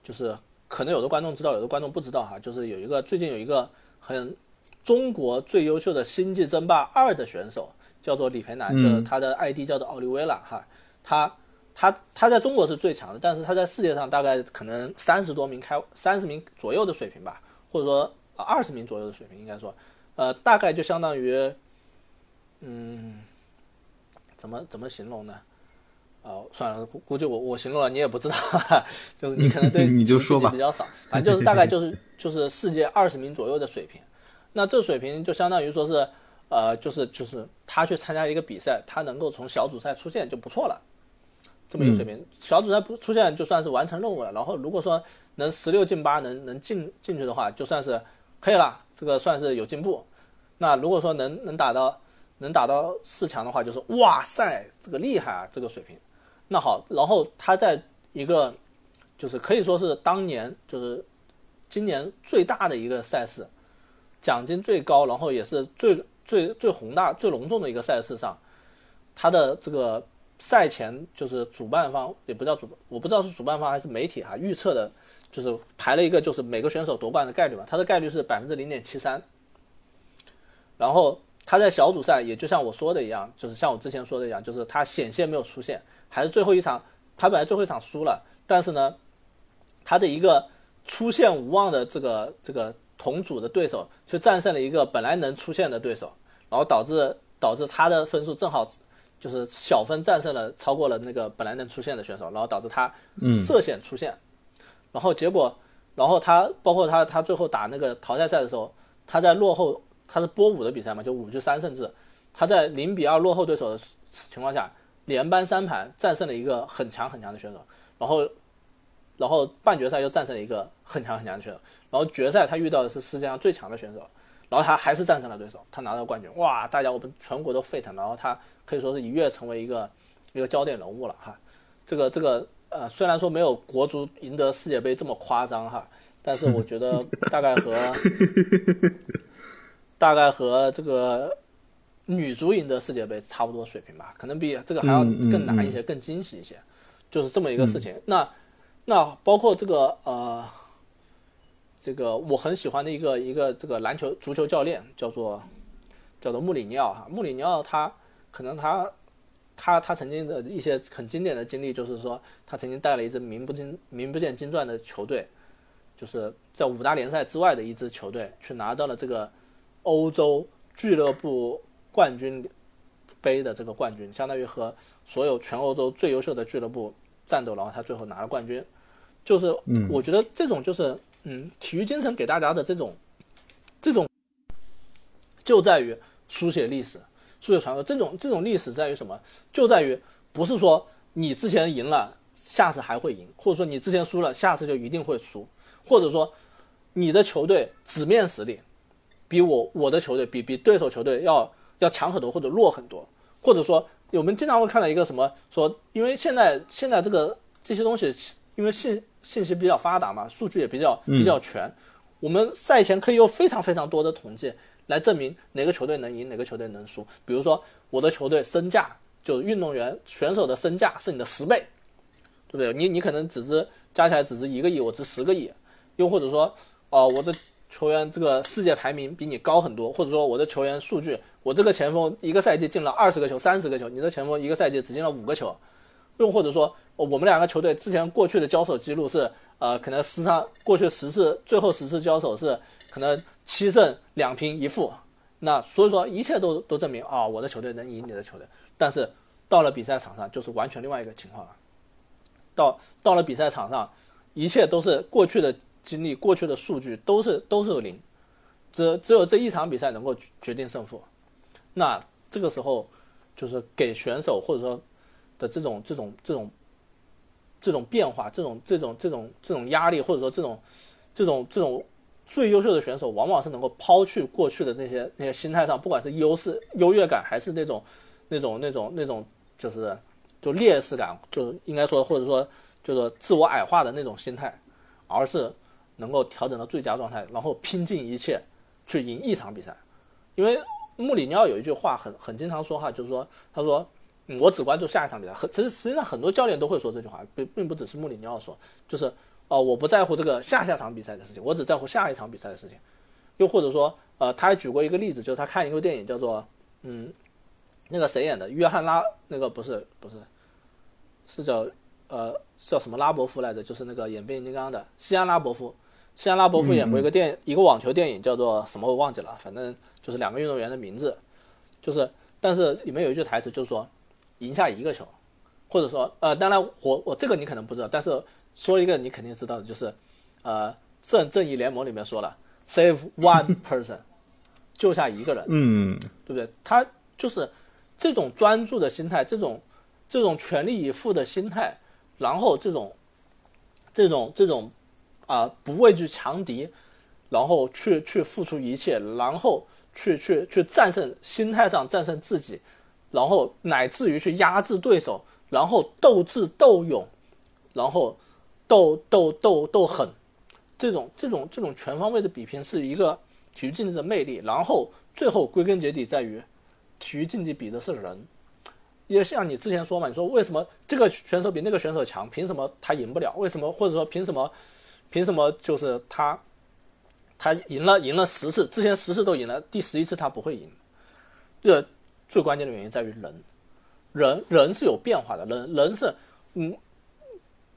[SPEAKER 2] 就是可能有的观众知道，有的观众不知道哈，就是有一个最近有一个很中国最优秀的星际争霸二的选手，叫做李培南，就是他的 ID 叫做奥利维拉哈，他他他在中国是最强的，但是他在世界上大概可能三十多名开三十名左右的水平吧，或者说二十名左右的水平，应该说，呃，大概就相当于，嗯。怎么怎么形容呢？哦，算了，估估计我我形容了你也不知道，就是你可能对
[SPEAKER 1] 你就说吧
[SPEAKER 2] 比较少，反正就是大概就是 就是世界二十名左右的水平。那这水平就相当于说是呃，就是就是他去参加一个比赛，他能够从小组赛出现就不错了，这么一个水平。小组赛不出现就算是完成任务了。然后如果说能十六进八，能能进进去的话，就算是可以了，这个算是有进步。那如果说能能打到。能打到四强的话，就是哇塞，这个厉害啊，这个水平。那好，然后他在一个就是可以说是当年就是今年最大的一个赛事，奖金最高，然后也是最最最宏大、最隆重的一个赛事上，他的这个赛前就是主办方也不叫主，我不知道是主办方还是媒体哈预测的，就是排了一个就是每个选手夺冠的概率嘛，他的概率是百分之零点七三，然后。他在小组赛也就像我说的一样，就是像我之前说的一样，就是他险些没有出现，还是最后一场，他本来最后一场输了，但是呢，他的一个出现无望的这个这个同组的对手，却战胜了一个本来能出现的对手，然后导致导致他的分数正好就是小分战胜了超过了那个本来能出现的选手，然后导致他涉险出现，然后结果，然后他包括他他最后打那个淘汰赛的时候，他在落后。他是波五的比赛嘛，就五局三胜制。他在零比二落后对手的情况下，连扳三盘战胜了一个很强很强的选手，然后，然后半决赛又战胜了一个很强很强的选手，然后决赛他遇到的是世界上最强的选手，然后他还是战胜了对手，他拿到冠军。哇，大家我们全国都沸腾，然后他可以说是一跃成为一个一个焦点人物了哈。这个这个呃，虽然说没有国足赢得世界杯这么夸张哈，但是我觉得大概和。大概和这个女足赢得世界杯差不多水平吧，可能比这个还要更难一些，更惊喜一些，就是这么一个事情。那那包括这个呃，这个我很喜欢的一个一个这个篮球足球教练叫做叫做穆里尼奥哈，穆里尼奥他可能他他他曾经的一些很经典的经历，就是说他曾经带了一支名不经名不见经传的球队，就是在五大联赛之外的一支球队去拿到了这个。欧洲俱乐部冠军杯的这个冠军，相当于和所有全欧洲最优秀的俱乐部战斗，然后他最后拿了冠军。就是我觉得这种就是嗯，体育精神给大家的这种这种，就在于书写历史、书写传说。这种这种历史在于什么？就在于不是说你之前赢了，下次还会赢，或者说你之前输了，下次就一定会输，或者说你的球队纸面实力。比我我的球队比比对手球队要要强很多或者弱很多，或者说我们经常会看到一个什么说，因为现在现在这个这些东西，因为信信息比较发达嘛，数据也比较比较全，我们赛前可以用非常非常多的统计来证明哪个球队能赢，哪个球队能输。比如说我的球队身价，就运动员选手的身价是你的十倍，对不对？你你可能只值加起来只值一个亿，我值十个亿，又或者说哦我的。球员这个世界排名比你高很多，或者说我的球员数据，我这个前锋一个赛季进了二十个球、三十个球，你的前锋一个赛季只进了五个球，又或者说我们两个球队之前过去的交手记录是，呃，可能十场过去十次，最后十次交手是可能七胜两平一负，那所以说一切都都证明啊，我的球队能赢你的球队，但是到了比赛场上就是完全另外一个情况了。到到了比赛场上，一切都是过去的经历、过去的数据都是都是零，只只有这一场比赛能够决定胜负。那这个时候，就是给选手或者说的这种这种这种这种变化、这种这种这种这种压力，或者说这种这种这种最优秀的选手，往往是能够抛去过去的那些那些心态上，不管是优势优越感，还是那种那种那种那种就是就劣势感，就应该说或者说就是自我矮化的那种心态，而是能够调整到最佳状态，然后拼尽一切去赢一场比赛，因为。穆里尼奥有一句话很很经常说哈，就是说，他说，我只关注下一场比赛。很其实实际上很多教练都会说这句话，并并不只是穆里尼奥说，就是哦，我不在乎这个下下场比赛的事情，我只在乎下一场比赛的事情。又或者说，呃，他还举过一个例子，就是他看一个电影叫做，嗯，那个谁演的？约翰拉那个不是不是，是叫呃叫什么拉伯夫来着？就是那个演变形金刚的西安拉伯夫。西安拉伯夫演过一个电一个网球电影，叫做什么我忘记了，反正。就是两个运动员的名字，就是，但是里面有一句台词，就是说，赢下一个球，或者说，呃，当然我我这个你可能不知道，但是说一个你肯定知道的，就是，呃，正正义联盟里面说了，save one person，救下一个人，
[SPEAKER 1] 嗯，
[SPEAKER 2] 对不对？他就是这种专注的心态，这种这种全力以赴的心态，然后这种这种这种啊不畏惧强敌，然后去去付出一切，然后。去去去战胜心态上战胜自己，然后乃至于去压制对手，然后斗智斗勇，然后斗斗斗斗狠，这种这种这种全方位的比拼是一个体育竞技的魅力。然后最后归根结底在于，体育竞技比的是人。也像你之前说嘛，你说为什么这个选手比那个选手强，凭什么他赢不了？为什么或者说凭什么凭什么就是他？他赢了，赢了十次，之前十次都赢了，第十一次他不会赢。这最关键的原因在于人，人人是有变化的，人人是，嗯，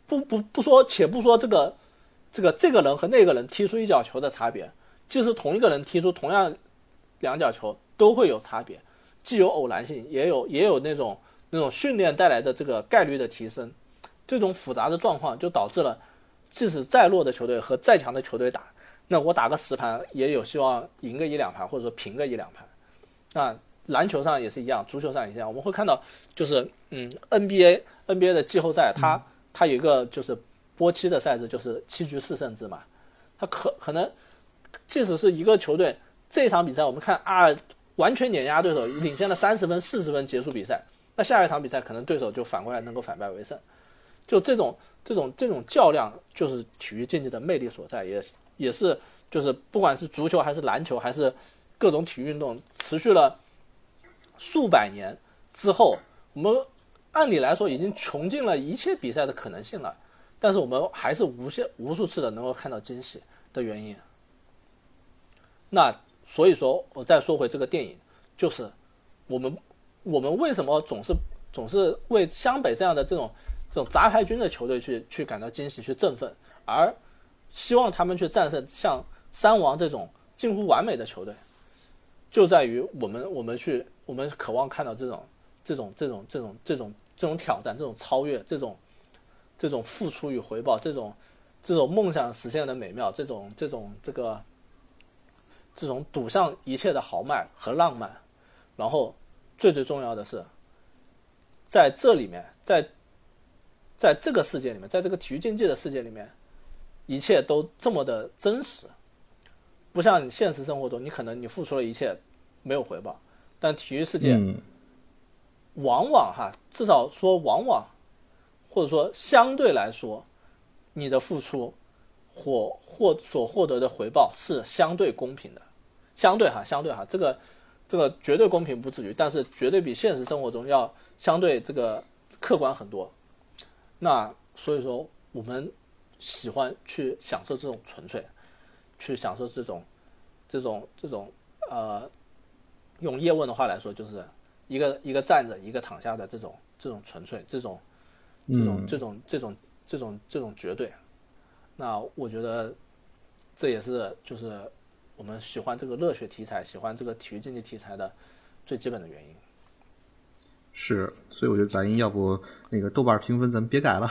[SPEAKER 2] 不不不说，且不说这个这个这个人和那个人踢出一脚球的差别，即使同一个人踢出同样两脚球都会有差别，既有偶然性，也有也有那种那种训练带来的这个概率的提升，这种复杂的状况就导致了，即使再弱的球队和再强的球队打。那我打个十盘也有希望赢个一两盘，或者说平个一两盘。那篮球上也是一样，足球上也一样。我们会看到，就是嗯，NBA NBA 的季后赛，它它有一个就是波期的赛制，就是七局四胜制嘛。它可可能，即使是一个球队这场比赛，我们看啊，完全碾压对手，领先了三十分、四十分结束比赛，那下一场比赛可能对手就反过来能够反败为胜。就这种这种这种较量，就是体育竞技的魅力所在，也。也是，就是不管是足球还是篮球，还是各种体育运动，持续了数百年之后，我们按理来说已经穷尽了一切比赛的可能性了，但是我们还是无限无数次的能够看到惊喜的原因。那所以说，我再说回这个电影，就是我们我们为什么总是总是为湘北这样的这种这种杂牌军的球队去去感到惊喜、去振奋，而。希望他们去战胜像三王这种近乎完美的球队，就在于我们我们去我们渴望看到这种这种这种这种这种这种挑战，这种超越，这种这种付出与回报，这种这种梦想实现的美妙，这种这种这个这种赌上一切的豪迈和浪漫，然后最最重要的是，在这里面，在在这个世界里面，在这个体育竞技的世界里面。一切都这么的真实，不像现实生活中，你可能你付出了一切没有回报，但体育世界往往哈，至少说往往，或者说相对来说，你的付出或获所获得的回报是相对公平的，相对哈，相对哈，这个这个绝对公平不至于，但是绝对比现实生活中要相对这个客观很多。那所以说我们。喜欢去享受这种纯粹，去享受这种，这种这种呃，用叶问的话来说，就是一个一个站着，一个躺下的这种这种纯粹，这种这种这种这种这种这种绝对。那我觉得这也是就是我们喜欢这个热血题材，喜欢这个体育竞技题材的最基本的原因。
[SPEAKER 1] 是，所以我觉得杂音要不那个豆瓣评分咱们别改了。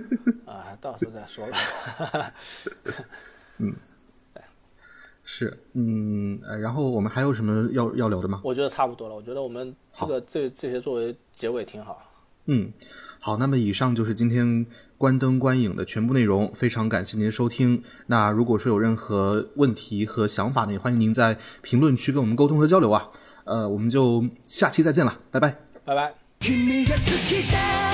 [SPEAKER 2] 啊，到时候再说吧。嗯。
[SPEAKER 1] 是，嗯，呃然后我们还有什么要要聊的吗？
[SPEAKER 2] 我觉得差不多了。我觉得我们这个这这些作为结尾挺好。
[SPEAKER 1] 嗯，好，那么以上就是今天关灯观影的全部内容，非常感谢您的收听。那如果说有任何问题和想法呢，也欢迎您在评论区跟我们沟通和交流啊。呃，我们就下期再见了，拜拜。
[SPEAKER 2] 拜拜。
[SPEAKER 3] 君が好きだ